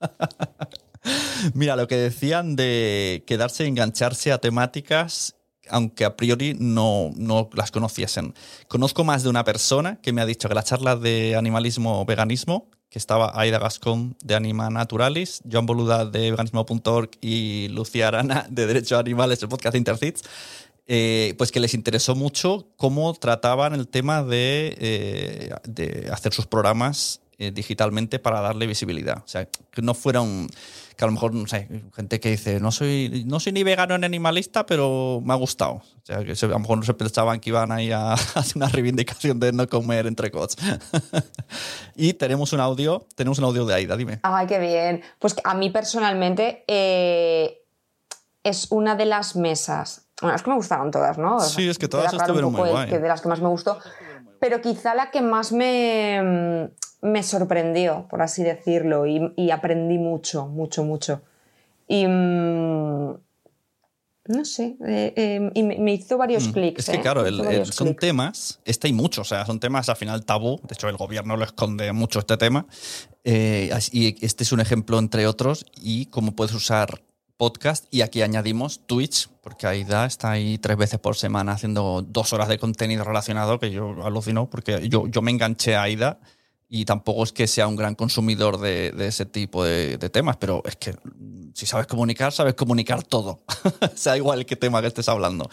Mira, lo que decían de quedarse, engancharse a temáticas aunque a priori no, no, las conociesen. Conozco más de una persona que me ha dicho que las charlas de animalismo veganismo, que estaba Aida Gascón de Anima Naturalis, Joan Boluda de veganismo.org y Lucía Arana de Derecho a Animales, el podcast de Intercits, eh, pues que les interesó mucho cómo trataban el tema de, eh, de hacer sus programas eh, digitalmente para darle visibilidad. O sea, que no fuera un. Que a lo mejor, no sé, gente que dice, no soy, no soy ni vegano ni animalista, pero me ha gustado. O sea, que a lo mejor no se pensaban que iban ahí a hacer una reivindicación de no comer entrecots. y tenemos un audio, tenemos un audio de Aida, dime. Ay, qué bien. Pues a mí personalmente eh, es una de las mesas. Bueno, es que me gustaron todas, ¿no? Sí, es que todas estuvieron muy guay. de las que más me gustó. Pero quizá la que más me, me sorprendió, por así decirlo, y, y aprendí mucho, mucho, mucho. Y. mm, no sé, eh, eh, y me, hizo varios Mm, clics. Es que ¿eh? claro, el- el- son clics. temas, este hay muchos, o sea, son temas al final tabú, de hecho el gobierno lo esconde mucho este tema, eh, y este es un ejemplo entre otros, y cómo puedes usar podcast, y aquí añadimos Twitch, porque Aida está ahí tres veces por semana haciendo dos horas de contenido relacionado, que yo alucino, porque yo, yo me enganché a Aida, y tampoco es que sea un gran consumidor de, de ese tipo de, de temas, pero es que mm, si sabes comunicar, sabes comunicar todo. sea igual que tema que estés hablando.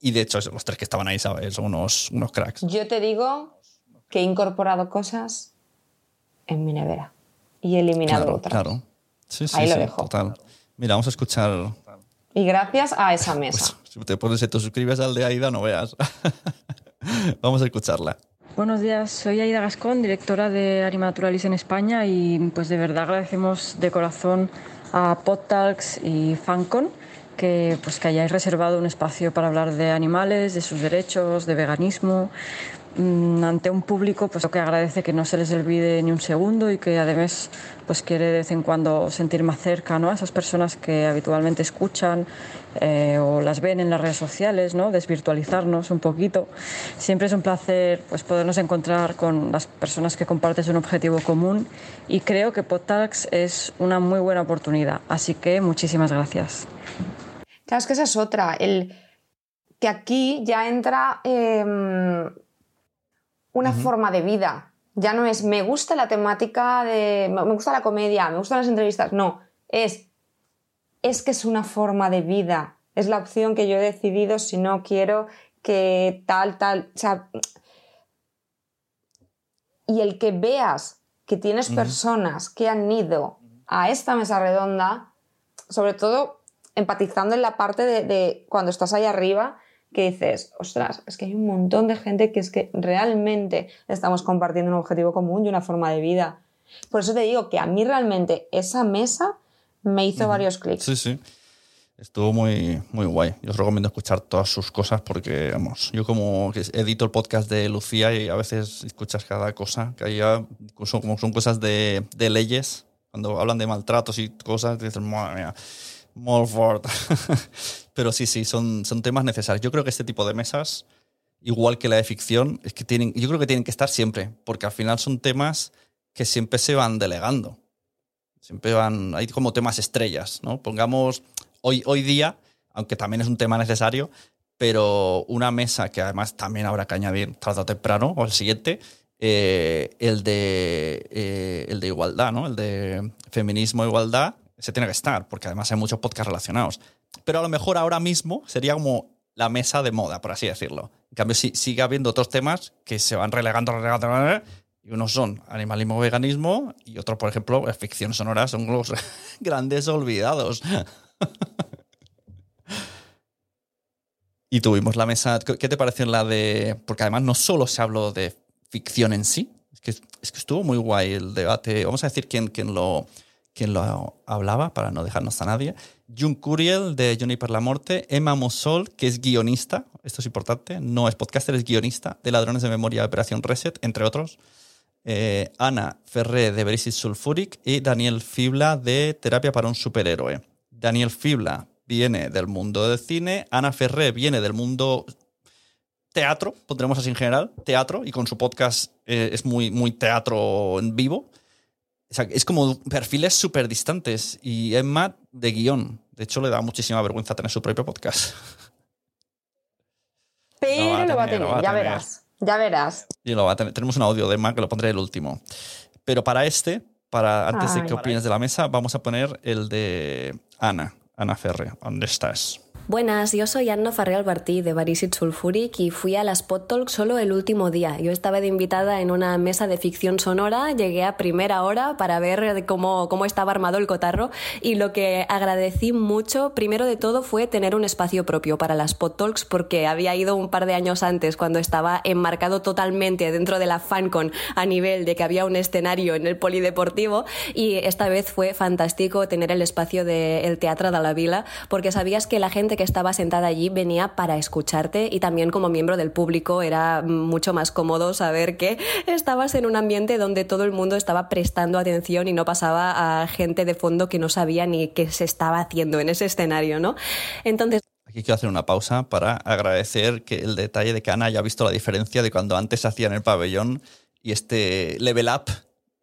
Y de hecho, los tres que estaban ahí, ¿sabes? Son unos, unos cracks. Yo te digo que he incorporado cosas en mi nevera y he eliminado Claro, otras. claro. Sí, sí, Ahí lo sí, dejo. total. Mira, vamos a escuchar. Y gracias a esa mesa. Si te pones, si te suscribes al de Aida, no veas. vamos a escucharla. Buenos días, soy Aida Gascón, directora de Anima Naturalis en España y pues de verdad agradecemos de corazón a PodTalks y Fancon que pues que hayáis reservado un espacio para hablar de animales, de sus derechos, de veganismo ante un público pues que agradece que no se les olvide ni un segundo y que además pues quiere de vez en cuando sentir más cerca ¿no? a esas personas que habitualmente escuchan eh, o las ven en las redes sociales, ¿no? desvirtualizarnos un poquito. Siempre es un placer pues, podernos encontrar con las personas que compartes un objetivo común y creo que PodTalks es una muy buena oportunidad. Así que muchísimas gracias. Claro, es que esa es otra. El, que aquí ya entra eh, una forma de vida. Ya no es me gusta la temática de. me gusta la comedia, me gustan las entrevistas. No, es. Es que es una forma de vida. Es la opción que yo he decidido si no quiero que tal, tal. O sea. Y el que veas que tienes personas que han ido a esta mesa redonda, sobre todo empatizando en la parte de, de cuando estás ahí arriba, que dices, ostras, es que hay un montón de gente que es que realmente estamos compartiendo un objetivo común y una forma de vida. Por eso te digo que a mí realmente esa mesa me hizo varios clics. Sí, sí. Estuvo muy, muy guay. Yo os recomiendo escuchar todas sus cosas porque, vamos, yo como edito el podcast de Lucía y a veces escuchas cada cosa, que ya incluso como son cosas de, de leyes, cuando hablan de maltratos y cosas, dices, madre mía, more fort". Pero sí, sí, son, son temas necesarios. Yo creo que este tipo de mesas, igual que la de ficción, es que tienen, yo creo que tienen que estar siempre, porque al final son temas que siempre se van delegando. Siempre van, hay como temas estrellas, ¿no? Pongamos hoy, hoy día, aunque también es un tema necesario, pero una mesa que además también habrá que añadir tarde o temprano, o el siguiente, eh, el, de, eh, el de igualdad, ¿no? El de feminismo igualdad, se tiene que estar, porque además hay muchos podcasts relacionados. Pero a lo mejor ahora mismo sería como la mesa de moda, por así decirlo. En cambio, sí, sigue habiendo otros temas que se van relegando, relegando, relegando, y unos son animalismo, veganismo, y otros, por ejemplo, eh, ficción sonora, son los grandes olvidados. y tuvimos la mesa. ¿Qué te pareció la de.? Porque además no solo se habló de ficción en sí, es que, es que estuvo muy guay el debate. Vamos a decir quién, quién, lo, quién lo hablaba para no dejarnos a nadie. Jun Curiel de Johnny per la Morte, Emma Mossol, que es guionista, esto es importante, no es podcaster, es guionista de Ladrones de Memoria de Operación Reset, entre otros. Eh, Ana Ferré de Brisis Sulfuric y Daniel Fibla de Terapia para un Superhéroe. Daniel Fibla viene del mundo del cine, Ana Ferré viene del mundo teatro, pondremos así en general, teatro, y con su podcast eh, es muy, muy teatro en vivo. O sea, es como perfiles súper distantes. Y Emma de guion. De hecho, le da muchísima vergüenza tener su propio podcast. Pero Lo va a lo va a tener, ya tener. verás. Ya verás. Y lo va a tener. Tenemos un audio de Emma que lo pondré el último. Pero para este, para antes de que opines de la mesa, vamos a poner el de Ana, Ana Ferre. ¿Dónde estás? Buenas, yo soy Anna Farré Albertí de Barisit Sulfuric y fui a las Pod Talk solo el último día. Yo estaba de invitada en una mesa de ficción sonora, llegué a primera hora para ver cómo, cómo estaba armado el cotarro y lo que agradecí mucho, primero de todo, fue tener un espacio propio para las Pod Talks porque había ido un par de años antes cuando estaba enmarcado totalmente dentro de la FanCon a nivel de que había un escenario en el polideportivo y esta vez fue fantástico tener el espacio del Teatro de la Vila porque sabías que la gente que estaba sentada allí venía para escucharte y también como miembro del público era mucho más cómodo saber que estabas en un ambiente donde todo el mundo estaba prestando atención y no pasaba a gente de fondo que no sabía ni qué se estaba haciendo en ese escenario, ¿no? Entonces Aquí quiero hacer una pausa para agradecer que el detalle de que Ana haya visto la diferencia de cuando antes se hacía en el pabellón y este level up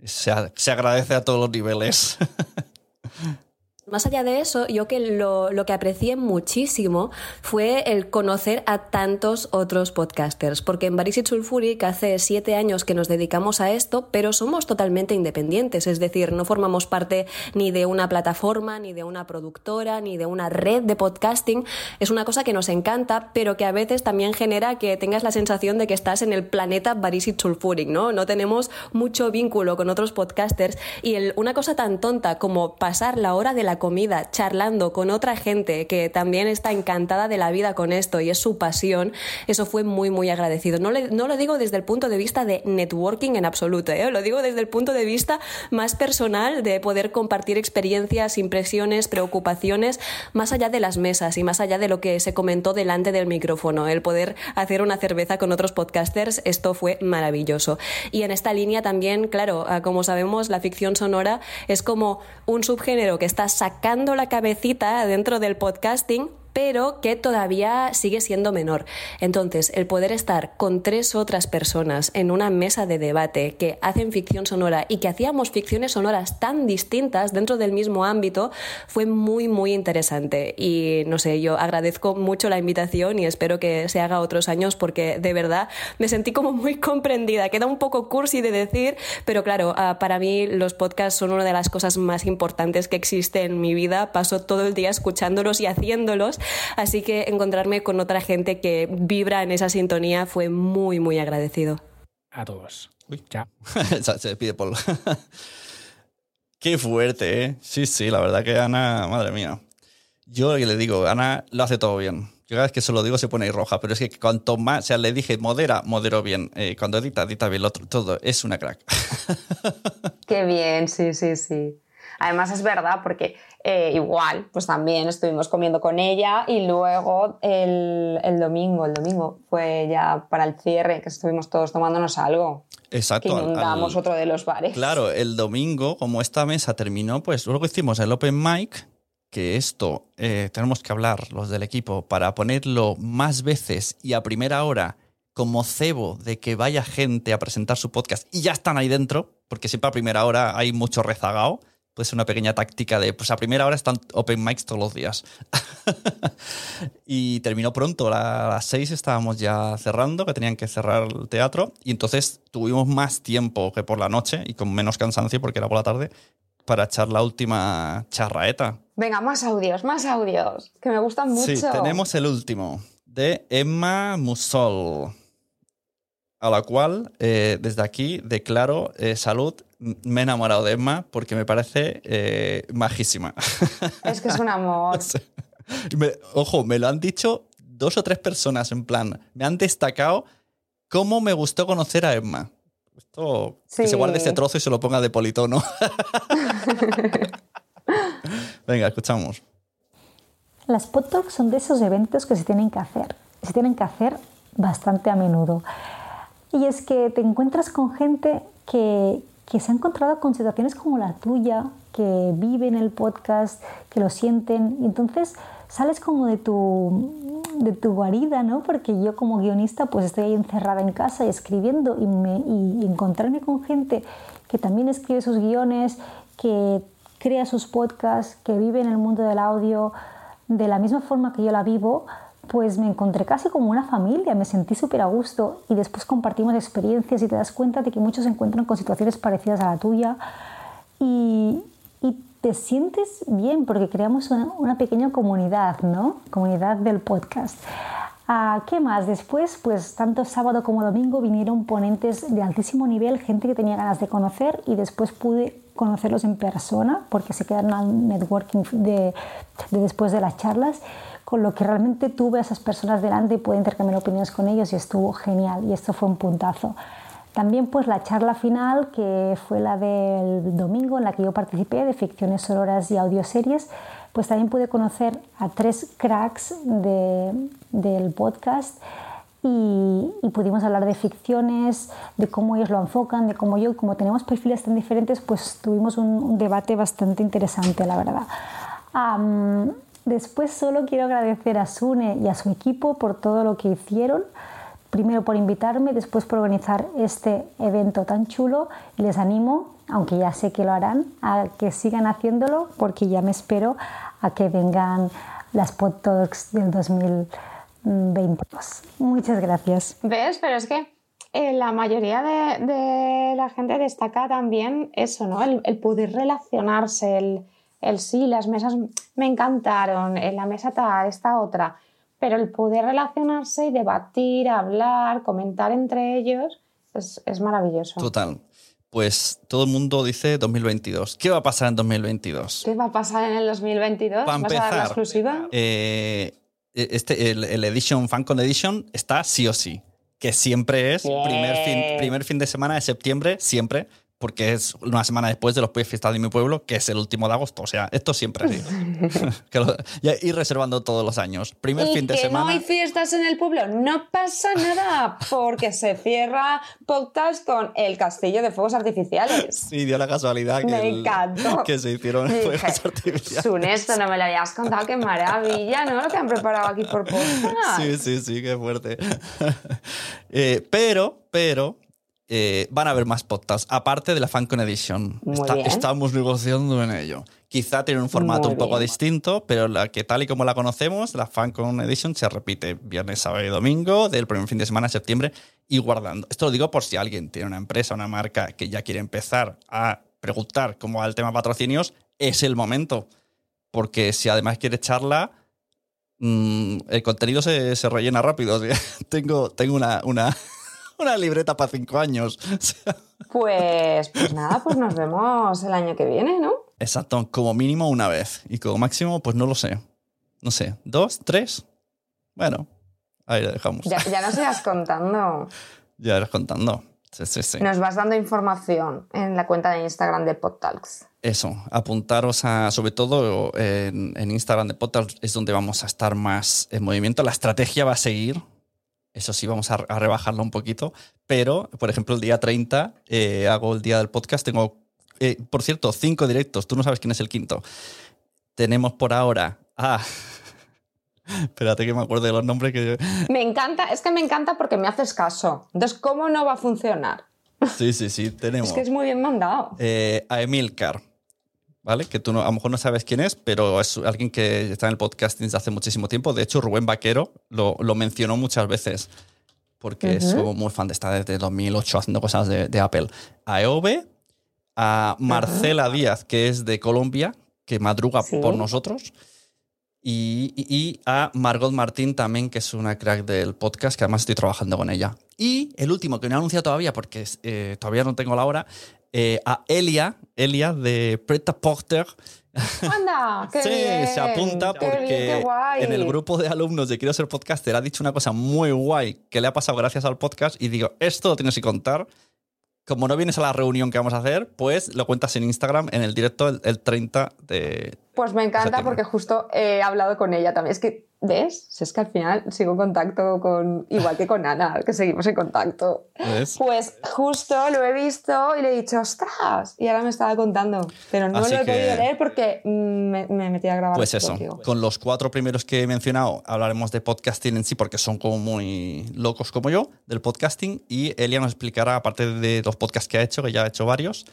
se agradece a todos los niveles. Más allá de eso, yo que lo, lo que aprecié muchísimo fue el conocer a tantos otros podcasters, porque en Barisit Sulfuric hace siete años que nos dedicamos a esto, pero somos totalmente independientes, es decir, no formamos parte ni de una plataforma, ni de una productora, ni de una red de podcasting. Es una cosa que nos encanta, pero que a veces también genera que tengas la sensación de que estás en el planeta Barisit Sulfuric, ¿no? No tenemos mucho vínculo con otros podcasters y una cosa tan tonta como pasar la hora de la comida charlando con otra gente que también está encantada de la vida con esto y es su pasión, eso fue muy, muy agradecido. No, le- no lo digo desde el punto de vista de networking en absoluto, ¿eh? lo digo desde el punto de vista más personal de poder compartir experiencias, impresiones, preocupaciones, más allá de las mesas y más allá de lo que se comentó delante del micrófono. El poder hacer una cerveza con otros podcasters, esto fue maravilloso. Y en esta línea también, claro, ah, como sabemos, la ficción sonora es como un subgénero que está sacando la cabecita dentro del podcasting pero que todavía sigue siendo menor. Entonces, el poder estar con tres otras personas en una mesa de debate que hacen ficción sonora y que hacíamos ficciones sonoras tan distintas dentro del mismo ámbito fue muy, muy interesante. Y no sé, yo agradezco mucho la invitación y espero que se haga otros años porque de verdad me sentí como muy comprendida. Queda un poco cursi de decir, pero claro, ah, para mí los podcasts son una de las cosas más importantes que existe en mi vida. Paso todo el día escuchándolos y haciéndolos. Así que encontrarme con otra gente que vibra en esa sintonía fue muy, muy agradecido. A todos. Chao. se se despide Paul. Qué fuerte, ¿eh? Sí, sí, la verdad que Ana, madre mía. Yo le digo, Ana lo hace todo bien. Yo cada vez que se lo digo se pone ahí roja, pero es que cuanto más, o sea, le dije, modera, modero bien. Eh, cuando edita, edita bien, lo otro, todo. Es una crack. Qué bien, sí, sí, sí. Además es verdad porque eh, igual, pues también estuvimos comiendo con ella y luego el, el domingo, el domingo fue ya para el cierre que estuvimos todos tomándonos algo. Exacto. que inundamos al- otro de los bares. Claro, el domingo, como esta mesa terminó, pues luego hicimos el Open Mic, que esto eh, tenemos que hablar los del equipo para ponerlo más veces y a primera hora como cebo de que vaya gente a presentar su podcast y ya están ahí dentro, porque siempre a primera hora hay mucho rezagado. Puede ser una pequeña táctica de, pues a primera hora están open mics todos los días. y terminó pronto, a las seis estábamos ya cerrando, que tenían que cerrar el teatro, y entonces tuvimos más tiempo que por la noche y con menos cansancio porque era por la tarde para echar la última charraeta. Venga, más audios, más audios, que me gustan mucho. Sí, tenemos el último de Emma Musol, a la cual eh, desde aquí declaro eh, salud. Me he enamorado de Emma porque me parece eh, majísima. Es que es un amor. Me- ojo, me lo han dicho dos o tres personas en plan, me han destacado cómo me gustó conocer a Emma. Esto, que se guarde este trozo y se lo ponga de politono. Venga, escuchamos. Las talks son de esos eventos que se tienen que hacer. Se tienen que hacer bastante a menudo. Y es que te encuentras con gente que, que se ha encontrado con situaciones como la tuya, que viven el podcast, que lo sienten. Entonces sales como de tu, de tu guarida, ¿no? Porque yo como guionista pues estoy ahí encerrada en casa y escribiendo y, me- y encontrarme con gente que también escribe sus guiones, que crea sus podcasts, que vive en el mundo del audio de la misma forma que yo la vivo, pues me encontré casi como una familia, me sentí súper a gusto y después compartimos experiencias y te das cuenta de que muchos se encuentran con situaciones parecidas a la tuya y, te sientes bien porque creamos una, pequeña comunidad, ¿no? Comunidad del podcast. Ah, ¿Qué más? Después, pues tanto sábado como domingo vinieron ponentes de altísimo nivel, gente que tenía ganas de conocer y después pude conocerlos en persona porque se quedaron al networking de, de después de las charlas con lo que realmente tuve a esas personas delante y pude intercambiar opiniones con ellos y estuvo genial y esto fue un puntazo. También pues la charla final que fue la del domingo en la que yo participé de ficciones sonoras y audioseries, pues también pude conocer a tres cracks de, del podcast y, pudimos hablar de ficciones, de cómo ellos lo enfocan, de cómo yo, como tenemos perfiles tan diferentes, pues tuvimos un, debate bastante interesante, la verdad. Después solo quiero agradecer a Sune y a su equipo por todo lo que hicieron. Primero por invitarme, después por organizar este evento tan chulo. Les animo, aunque ya sé que lo harán, a que sigan haciéndolo porque ya me espero a que vengan las Pod Talks del 2022. Muchas gracias. ¿Ves? Pero es que eh, la mayoría de, de, la gente destaca también eso, ¿no? El, el poder relacionarse, el el sí, las mesas me encantaron, en la mesa tal, esta otra, pero el poder relacionarse y debatir, hablar, comentar entre ellos es, es maravilloso. Total. Pues todo el mundo dice 2022. ¿Qué va a pasar en 2022? ¿Qué va a pasar en el 2022? Para ¿Vas empezar, a dar la exclusiva? Eh, este, el, el Edition FanCon Edition está sí o sí. Que siempre es primer fin, primer fin de semana de septiembre, siempre porque es una semana después de los fiestas de mi pueblo, que es el último de agosto. O sea, esto siempre así. ir reservando todos los años. Primer y fin de que semana. no hay fiestas en el pueblo. No pasa nada, porque se cierra podcast con el castillo de fuegos artificiales. Sí, dio la casualidad que, Me el- encantó. que se hicieron Dije, fuegos artificiales. Sun, esto no me lo habías contado, qué maravilla, ¿no? Lo que han preparado aquí por podcast. Sí, sí, sí, qué fuerte. Eh, pero, pero, eh, van a haber más podcasts, aparte de la FanCon Edition. Está- estamos negociando en ello. Quizá tiene un formato Muy un poco bien. distinto, pero la que tal y como la conocemos, la FanCon Edition se repite viernes, sábado y domingo del primer fin de semana de septiembre y guardando. Esto lo digo por si alguien tiene una empresa, una marca que ya quiere empezar a preguntar cómo va el tema patrocinios, es el momento. Porque si además quiere charla, mm, el contenido se, se rellena rápido. Tengo, tengo una, una, una libreta para cinco años. Pues, pues nada, pues nos vemos el año que viene, ¿no? Exacto, como mínimo una vez. Y como máximo, pues no lo sé. No sé, ¿dos? ¿Tres? Bueno, ahí lo dejamos. Ya, ya nos irás contando. Ya irás contando. Sí, sí, sí. Nos vas dando información en la cuenta de Instagram de PodTalks. Eso, apuntaros a, sobre todo en, en Instagram de Portal, es donde vamos a estar más en movimiento. La estrategia va a seguir. Eso sí, vamos a, a rebajarla un poquito. Pero, por ejemplo, el día 30 eh, hago el día del podcast. Tengo, eh, por cierto, cinco directos. Tú no sabes quién es el quinto. Tenemos por ahora a. Espérate que me acuerdo de los nombres que yo. Me encanta, es que me encanta porque me haces caso. Entonces, ¿cómo no va a funcionar? Sí, sí, sí, tenemos. Es que es muy bien mandado. eh, a Emilcar, ¿vale? Que tú no- a lo mejor no sabes quién es, pero es alguien que está en el podcasting desde hace muchísimo tiempo. De hecho, Rubén Vaquero lo, lo mencionó muchas veces porque es Ujú. como muy fan de estar desde 2008 haciendo cosas de, de Apple. A Eove, a Marcela Díaz, que es de Colombia, que madruga Sí. por nosotros. Y, y- y a Margot Martín también, que es una crack del podcast, que además estoy trabajando con ella. Y el último, que no he anunciado todavía porque eh, todavía no tengo la hora, eh, a Elia, Elia de Preta Porter. ¡Anda! ¡Qué sí, bien! se apunta ¡Qué bien, porque en el grupo de alumnos de Quiero ser podcaster ha dicho una cosa muy guay que le ha pasado gracias al podcast y digo, esto lo tienes que contar. Como no vienes a la reunión que vamos a hacer, pues lo cuentas en Instagram en el directo el, el 30 de, Pues me encanta porque justo he hablado con ella también. Es que, ¿ves? Si es que al final sigo en contacto con, igual que con Ana, que seguimos en contacto. ¿Ves? Pues justo lo he visto y le he dicho, ¡ostras! Y ahora me estaba contando. Pero no Así lo he que- podido leer porque me, me metí a grabar. Pues eso, contigo. con los cuatro primeros que he mencionado hablaremos de podcasting en sí porque son como muy locos como yo del podcasting y Elia nos explicará, aparte de los podcasts que ha hecho, que ya ha hecho varios,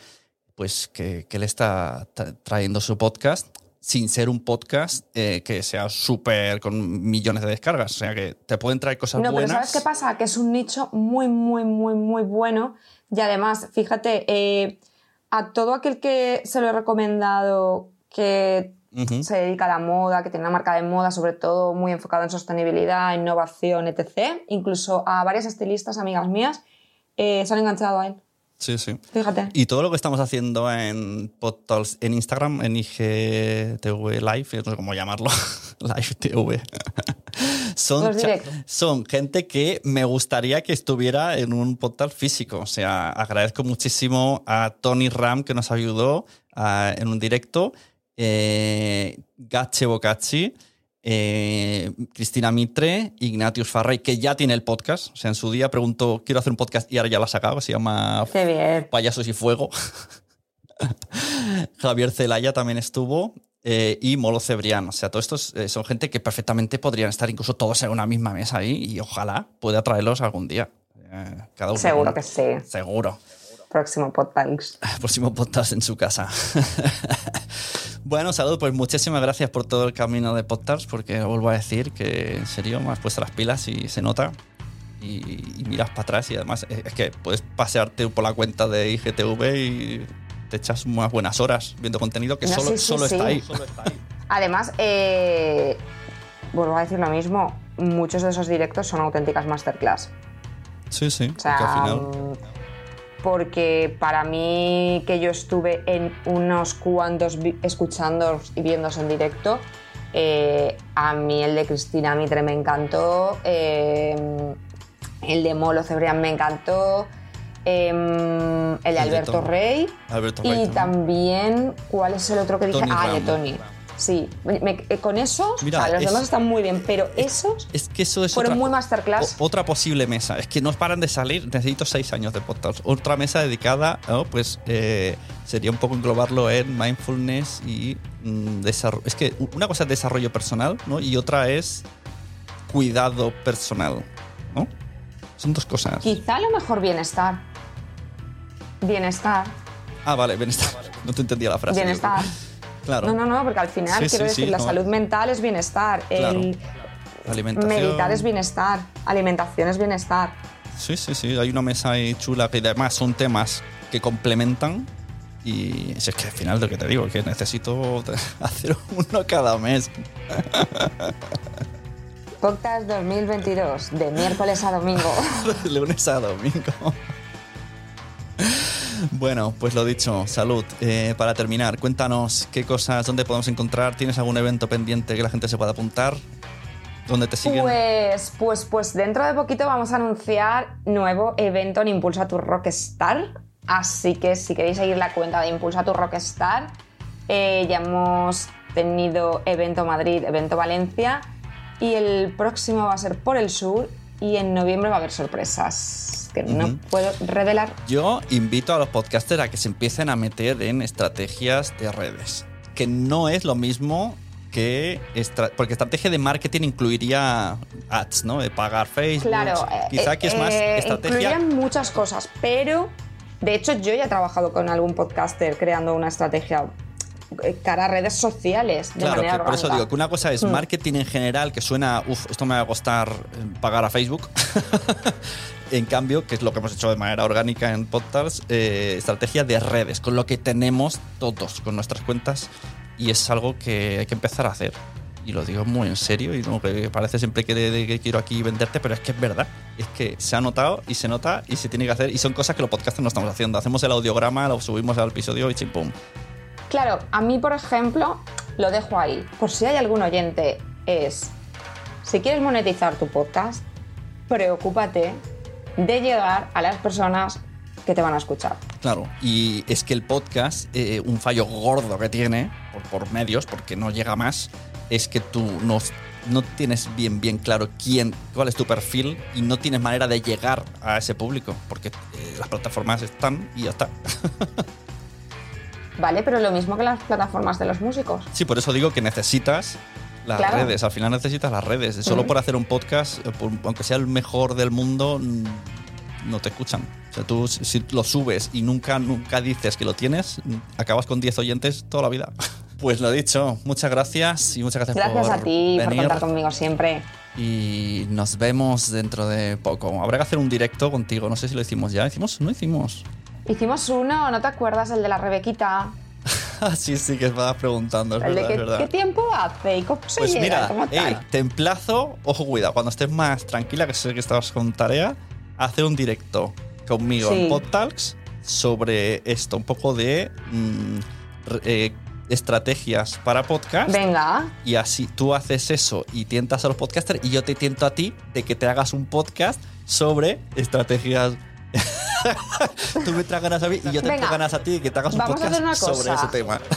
pues que, que él está tra- trayendo su podcast. Sin ser un podcast eh, que sea súper con millones de descargas. O sea que te pueden traer cosas no, buenas. pero ¿sabes qué pasa? Que es un nicho muy, muy, muy, muy bueno. Y además, fíjate, eh, a todo aquel que se lo he recomendado que se dedica a la moda, que tiene una marca de moda, sobre todo muy enfocada en sostenibilidad, innovación, etc. Incluso a varias estilistas, amigas mías, eh, se han enganchado a él. Sí, sí. Fíjate. Y todo lo que estamos haciendo en Podtalks, en Instagram, en IGTV Live, no sé cómo llamarlo, Live TV. Son gente que me gustaría que estuviera en un portal físico. O sea, agradezco muchísimo a Tony Ram que nos ayudó ah, en un directo, eh, Gache Bocacci, eh, Cristina Mitre, Ignatius Farray, que ya tiene el podcast. O sea, en su día preguntó, quiero hacer un podcast y ahora ya lo ha sacado, se llama bien. Payasos y Fuego. Javier Celaya también estuvo. eh, y Molo Cebrián. O sea, todos estos eh, son gente que perfectamente podrían estar incluso todos en una misma mesa ahí y ojalá pueda traerlos algún día. Eh, cada uno Seguro que sí. Seguro. Próximo podcast. Próximo podcast en su casa. bueno, salud, pues muchísimas gracias por todo el camino de podcast, porque vuelvo a decir que en serio me has puesto las pilas y se nota. Y, y miras para atrás y además eh, es que puedes pasearte por la cuenta de IGTV y te echas unas buenas horas viendo contenido que No, solo, sí, sí, solo sí. está ahí. Además, eh, vuelvo a decir lo mismo, muchos de esos directos son auténticas masterclass. Sí, sí, O porque sea, al final... porque para mí que yo estuve en unos cuantos escuchando y viéndose en directo, eh, a mí el de Cristina Mitre me encantó, eh, el de Molo Cebrián me encantó, eh, el de Alberto. Rey Alberto Rey y también, ¿cuál es el otro que dije? Tony ah, de. Tony. Sí, Me- me- eh, con esos, Mira, o sea, los es- demás están muy bien, pero esos Es que eso es fueron otra- muy masterclass. O- otra posible mesa. Es que no paran de salir. Necesito seis años de podcast. Otra mesa dedicada, ¿no? pues eh, sería un poco englobarlo en mindfulness y mm, desarrollo. Es que una cosa es desarrollo personal, ¿no? Y otra es cuidado personal, ¿no? Son dos cosas. Quizá a lo mejor bienestar. Bienestar. Ah, vale, bienestar. No te entendía la frase. Bienestar. Claro. No, no, no, porque al final Sí, quiero sí, decir, sí, la no. salud mental es bienestar. Claro. El Alimentación. meditar es bienestar. Alimentación es bienestar. Sí, sí, sí. Hay una mesa ahí chula que además son temas que complementan. Y si es que al final lo que te digo, que necesito hacer uno cada mes. Podcast 2022, de miércoles a domingo. De lunes a domingo. Bueno, pues lo dicho, salud. Eh, para terminar, cuéntanos qué cosas, dónde podemos encontrar. ¿Tienes algún evento pendiente que la gente se pueda apuntar? ¿Dónde te siguen? Pues, pues, pues dentro de poquito vamos a anunciar nuevo evento en Impulsa tu Rockstar. Así que si queréis seguir la cuenta de Impulsa tu Rockstar, eh, ya hemos tenido evento Madrid, evento Valencia y el próximo va a ser por el sur y en noviembre va a haber sorpresas que no puedo revelar. Yo invito a los podcasters a que se empiecen a meter en estrategias de redes, que no es lo mismo que estra- porque estrategia de marketing incluiría ads, ¿no? De pagar Facebook. Claro, eh, Quizá aquí es más eh, estrategia. incluirían muchas cosas, pero de hecho yo ya he trabajado con algún podcaster creando una estrategia eh, cara a redes sociales de Claro, manera que por eso digo que una cosa es Mm. marketing en general, que suena, uff, esto me va a costar eh, pagar a Facebook. en cambio, que es lo que hemos hecho de manera orgánica en Podcasts, eh, estrategia de redes, con lo que tenemos todos, con nuestras cuentas, y es algo que hay que empezar a hacer. Y lo digo muy en serio, y no que parece siempre que, de- que quiero aquí venderte, pero es que es verdad. Es que se ha notado y se nota y se tiene que hacer, y son cosas que los podcasters no estamos haciendo. Hacemos el audiograma, lo subimos al episodio y chimpum. Claro, a mí, por ejemplo, lo dejo ahí. Por si hay algún oyente, es, si quieres monetizar tu podcast, preocúpate de llegar a las personas que te van a escuchar. Claro, y es que el podcast, eh, un fallo gordo que tiene por, por medios, porque no llega más, es que tú no, no tienes bien, bien claro quién, cuál es tu perfil y no tienes manera de llegar a ese público, porque eh, las plataformas están y ya está. ¿Vale? Pero lo mismo que las plataformas de los músicos. Sí, por eso digo que necesitas las Claro. redes, al final necesitas las redes. Solo Ujú. por hacer un podcast, eh, por- aunque sea el mejor del mundo, mm, no te escuchan. O sea, tú si lo subes y nunca, nunca dices que lo tienes, mm, acabas con 10 oyentes toda la vida. Pues lo dicho, muchas gracias y muchas gracias, Gracias por a ti por venir. contar conmigo siempre. Y nos vemos dentro de poco. Habrá que hacer un directo contigo. No sé si lo hicimos ya. ¿Hicimos? ¿No hicimos? Hicimos uno, ¿no te acuerdas? El de la Rebequita. Sí, sí, que estabas preguntando. Es el verdad, de verdad. qué tiempo hace y cómo se Pues llega, mira, cómo tal. ey, te emplazo, ojo, cuidado, cuando estés más tranquila, que sé que estabas con tarea, hacer un directo conmigo Sí. en PodTalks sobre esto, un poco de mm, eh, estrategias para podcast. Venga. Y así tú haces eso y tientas a los podcasters y yo te tiento a ti de que te hagas un podcast sobre estrategias. tú me traes ganas a mí y yo te Venga. ganas a ti que te hagas un Vamos a podcast hacer una sobre ese tema.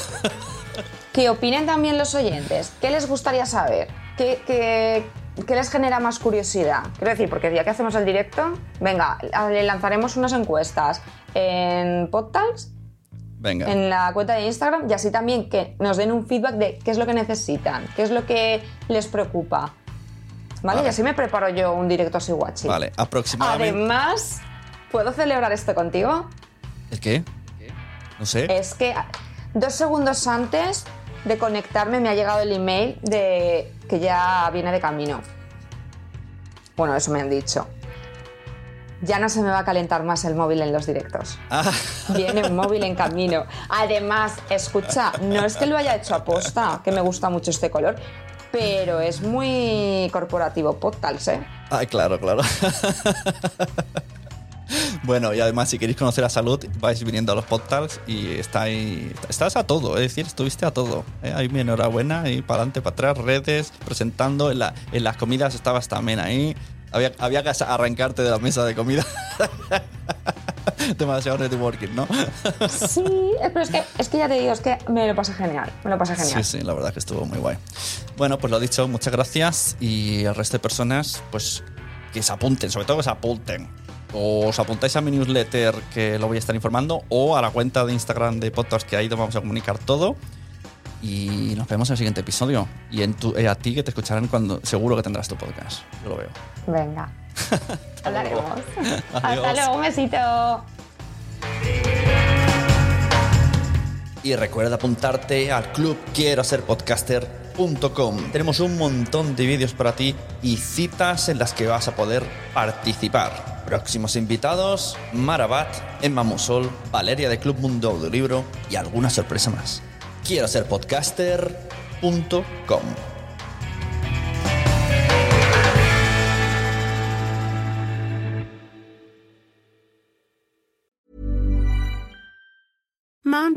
Que opinen también los oyentes. ¿Qué les gustaría saber? ¿Qué, qué- qué les genera más curiosidad? Quiero decir, porque ya que hacemos el directo, venga, le lanzaremos unas encuestas en PodTalks, Venga. en la cuenta de Instagram, y así también que nos den un feedback de qué es lo que necesitan, qué es lo que les preocupa. ¿Vale? Vale. Y así me preparo yo un directo así guachi. Vale, aproximadamente. Además, ¿puedo celebrar esto contigo? ¿El qué? No sé. Es que dos segundos antes de conectarme me ha llegado el email de que ya viene de camino. Bueno, eso me han dicho. Ya no se me va a calentar más el móvil en los directos. Ah. Viene un móvil en camino. Además, escucha, no es que lo haya hecho a posta, que me gusta mucho este color, pero es muy corporativo Podtals, ¿eh? Ay, claro, claro. bueno, y además, si queréis conocer a Salud, vais viniendo a los podcasts y estáis, estás a todo, es decir, estuviste a todo. ¿eh? Ahí mi enhorabuena, y para adelante, para atrás, redes, presentando. En, la- en las comidas estabas también ahí. Había, había que arrancarte de la mesa de comida. Demasiado networking, ¿no? Sí, pero es que, es que ya te digo, es que me lo pasé genial, me lo pasé genial. Sí, sí, la verdad que estuvo muy guay. Bueno, pues lo dicho, muchas gracias y el resto de personas, pues que se apunten, sobre todo que se apunten. O os apuntáis a mi newsletter que lo voy a estar informando o a la cuenta de Instagram de podcast que ahí nos vamos a comunicar todo. Y nos vemos en el siguiente episodio. Y en tu, eh, a ti que te escucharán cuando seguro que tendrás tu podcast. Yo lo veo. Venga. Hablaremos. Hasta luego, un besito. Y recuerda apuntarte al club quiero ser podcaster.com. Tenemos un montón de vídeos para ti y citas en las que vas a poder participar. Próximos invitados: Marabat, Emma Musol, Valeria de Club Mundo Audiolibro y alguna sorpresa más. Quiero ser podcaster.com.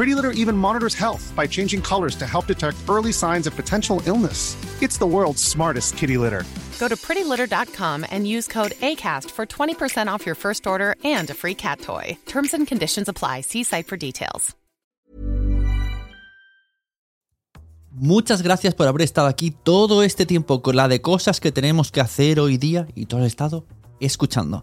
Pretty Litter even monitors health by changing colors to help detect early signs of potential illness. It's the world's smartest kitty litter. Go to prettylitter.com and use code ACAST for 20% off your first order and a free cat toy. Terms and conditions apply. See site for details. Muchas gracias por haber estado aquí todo este tiempo con la de cosas que tenemos que hacer hoy día y todo el estado escuchando.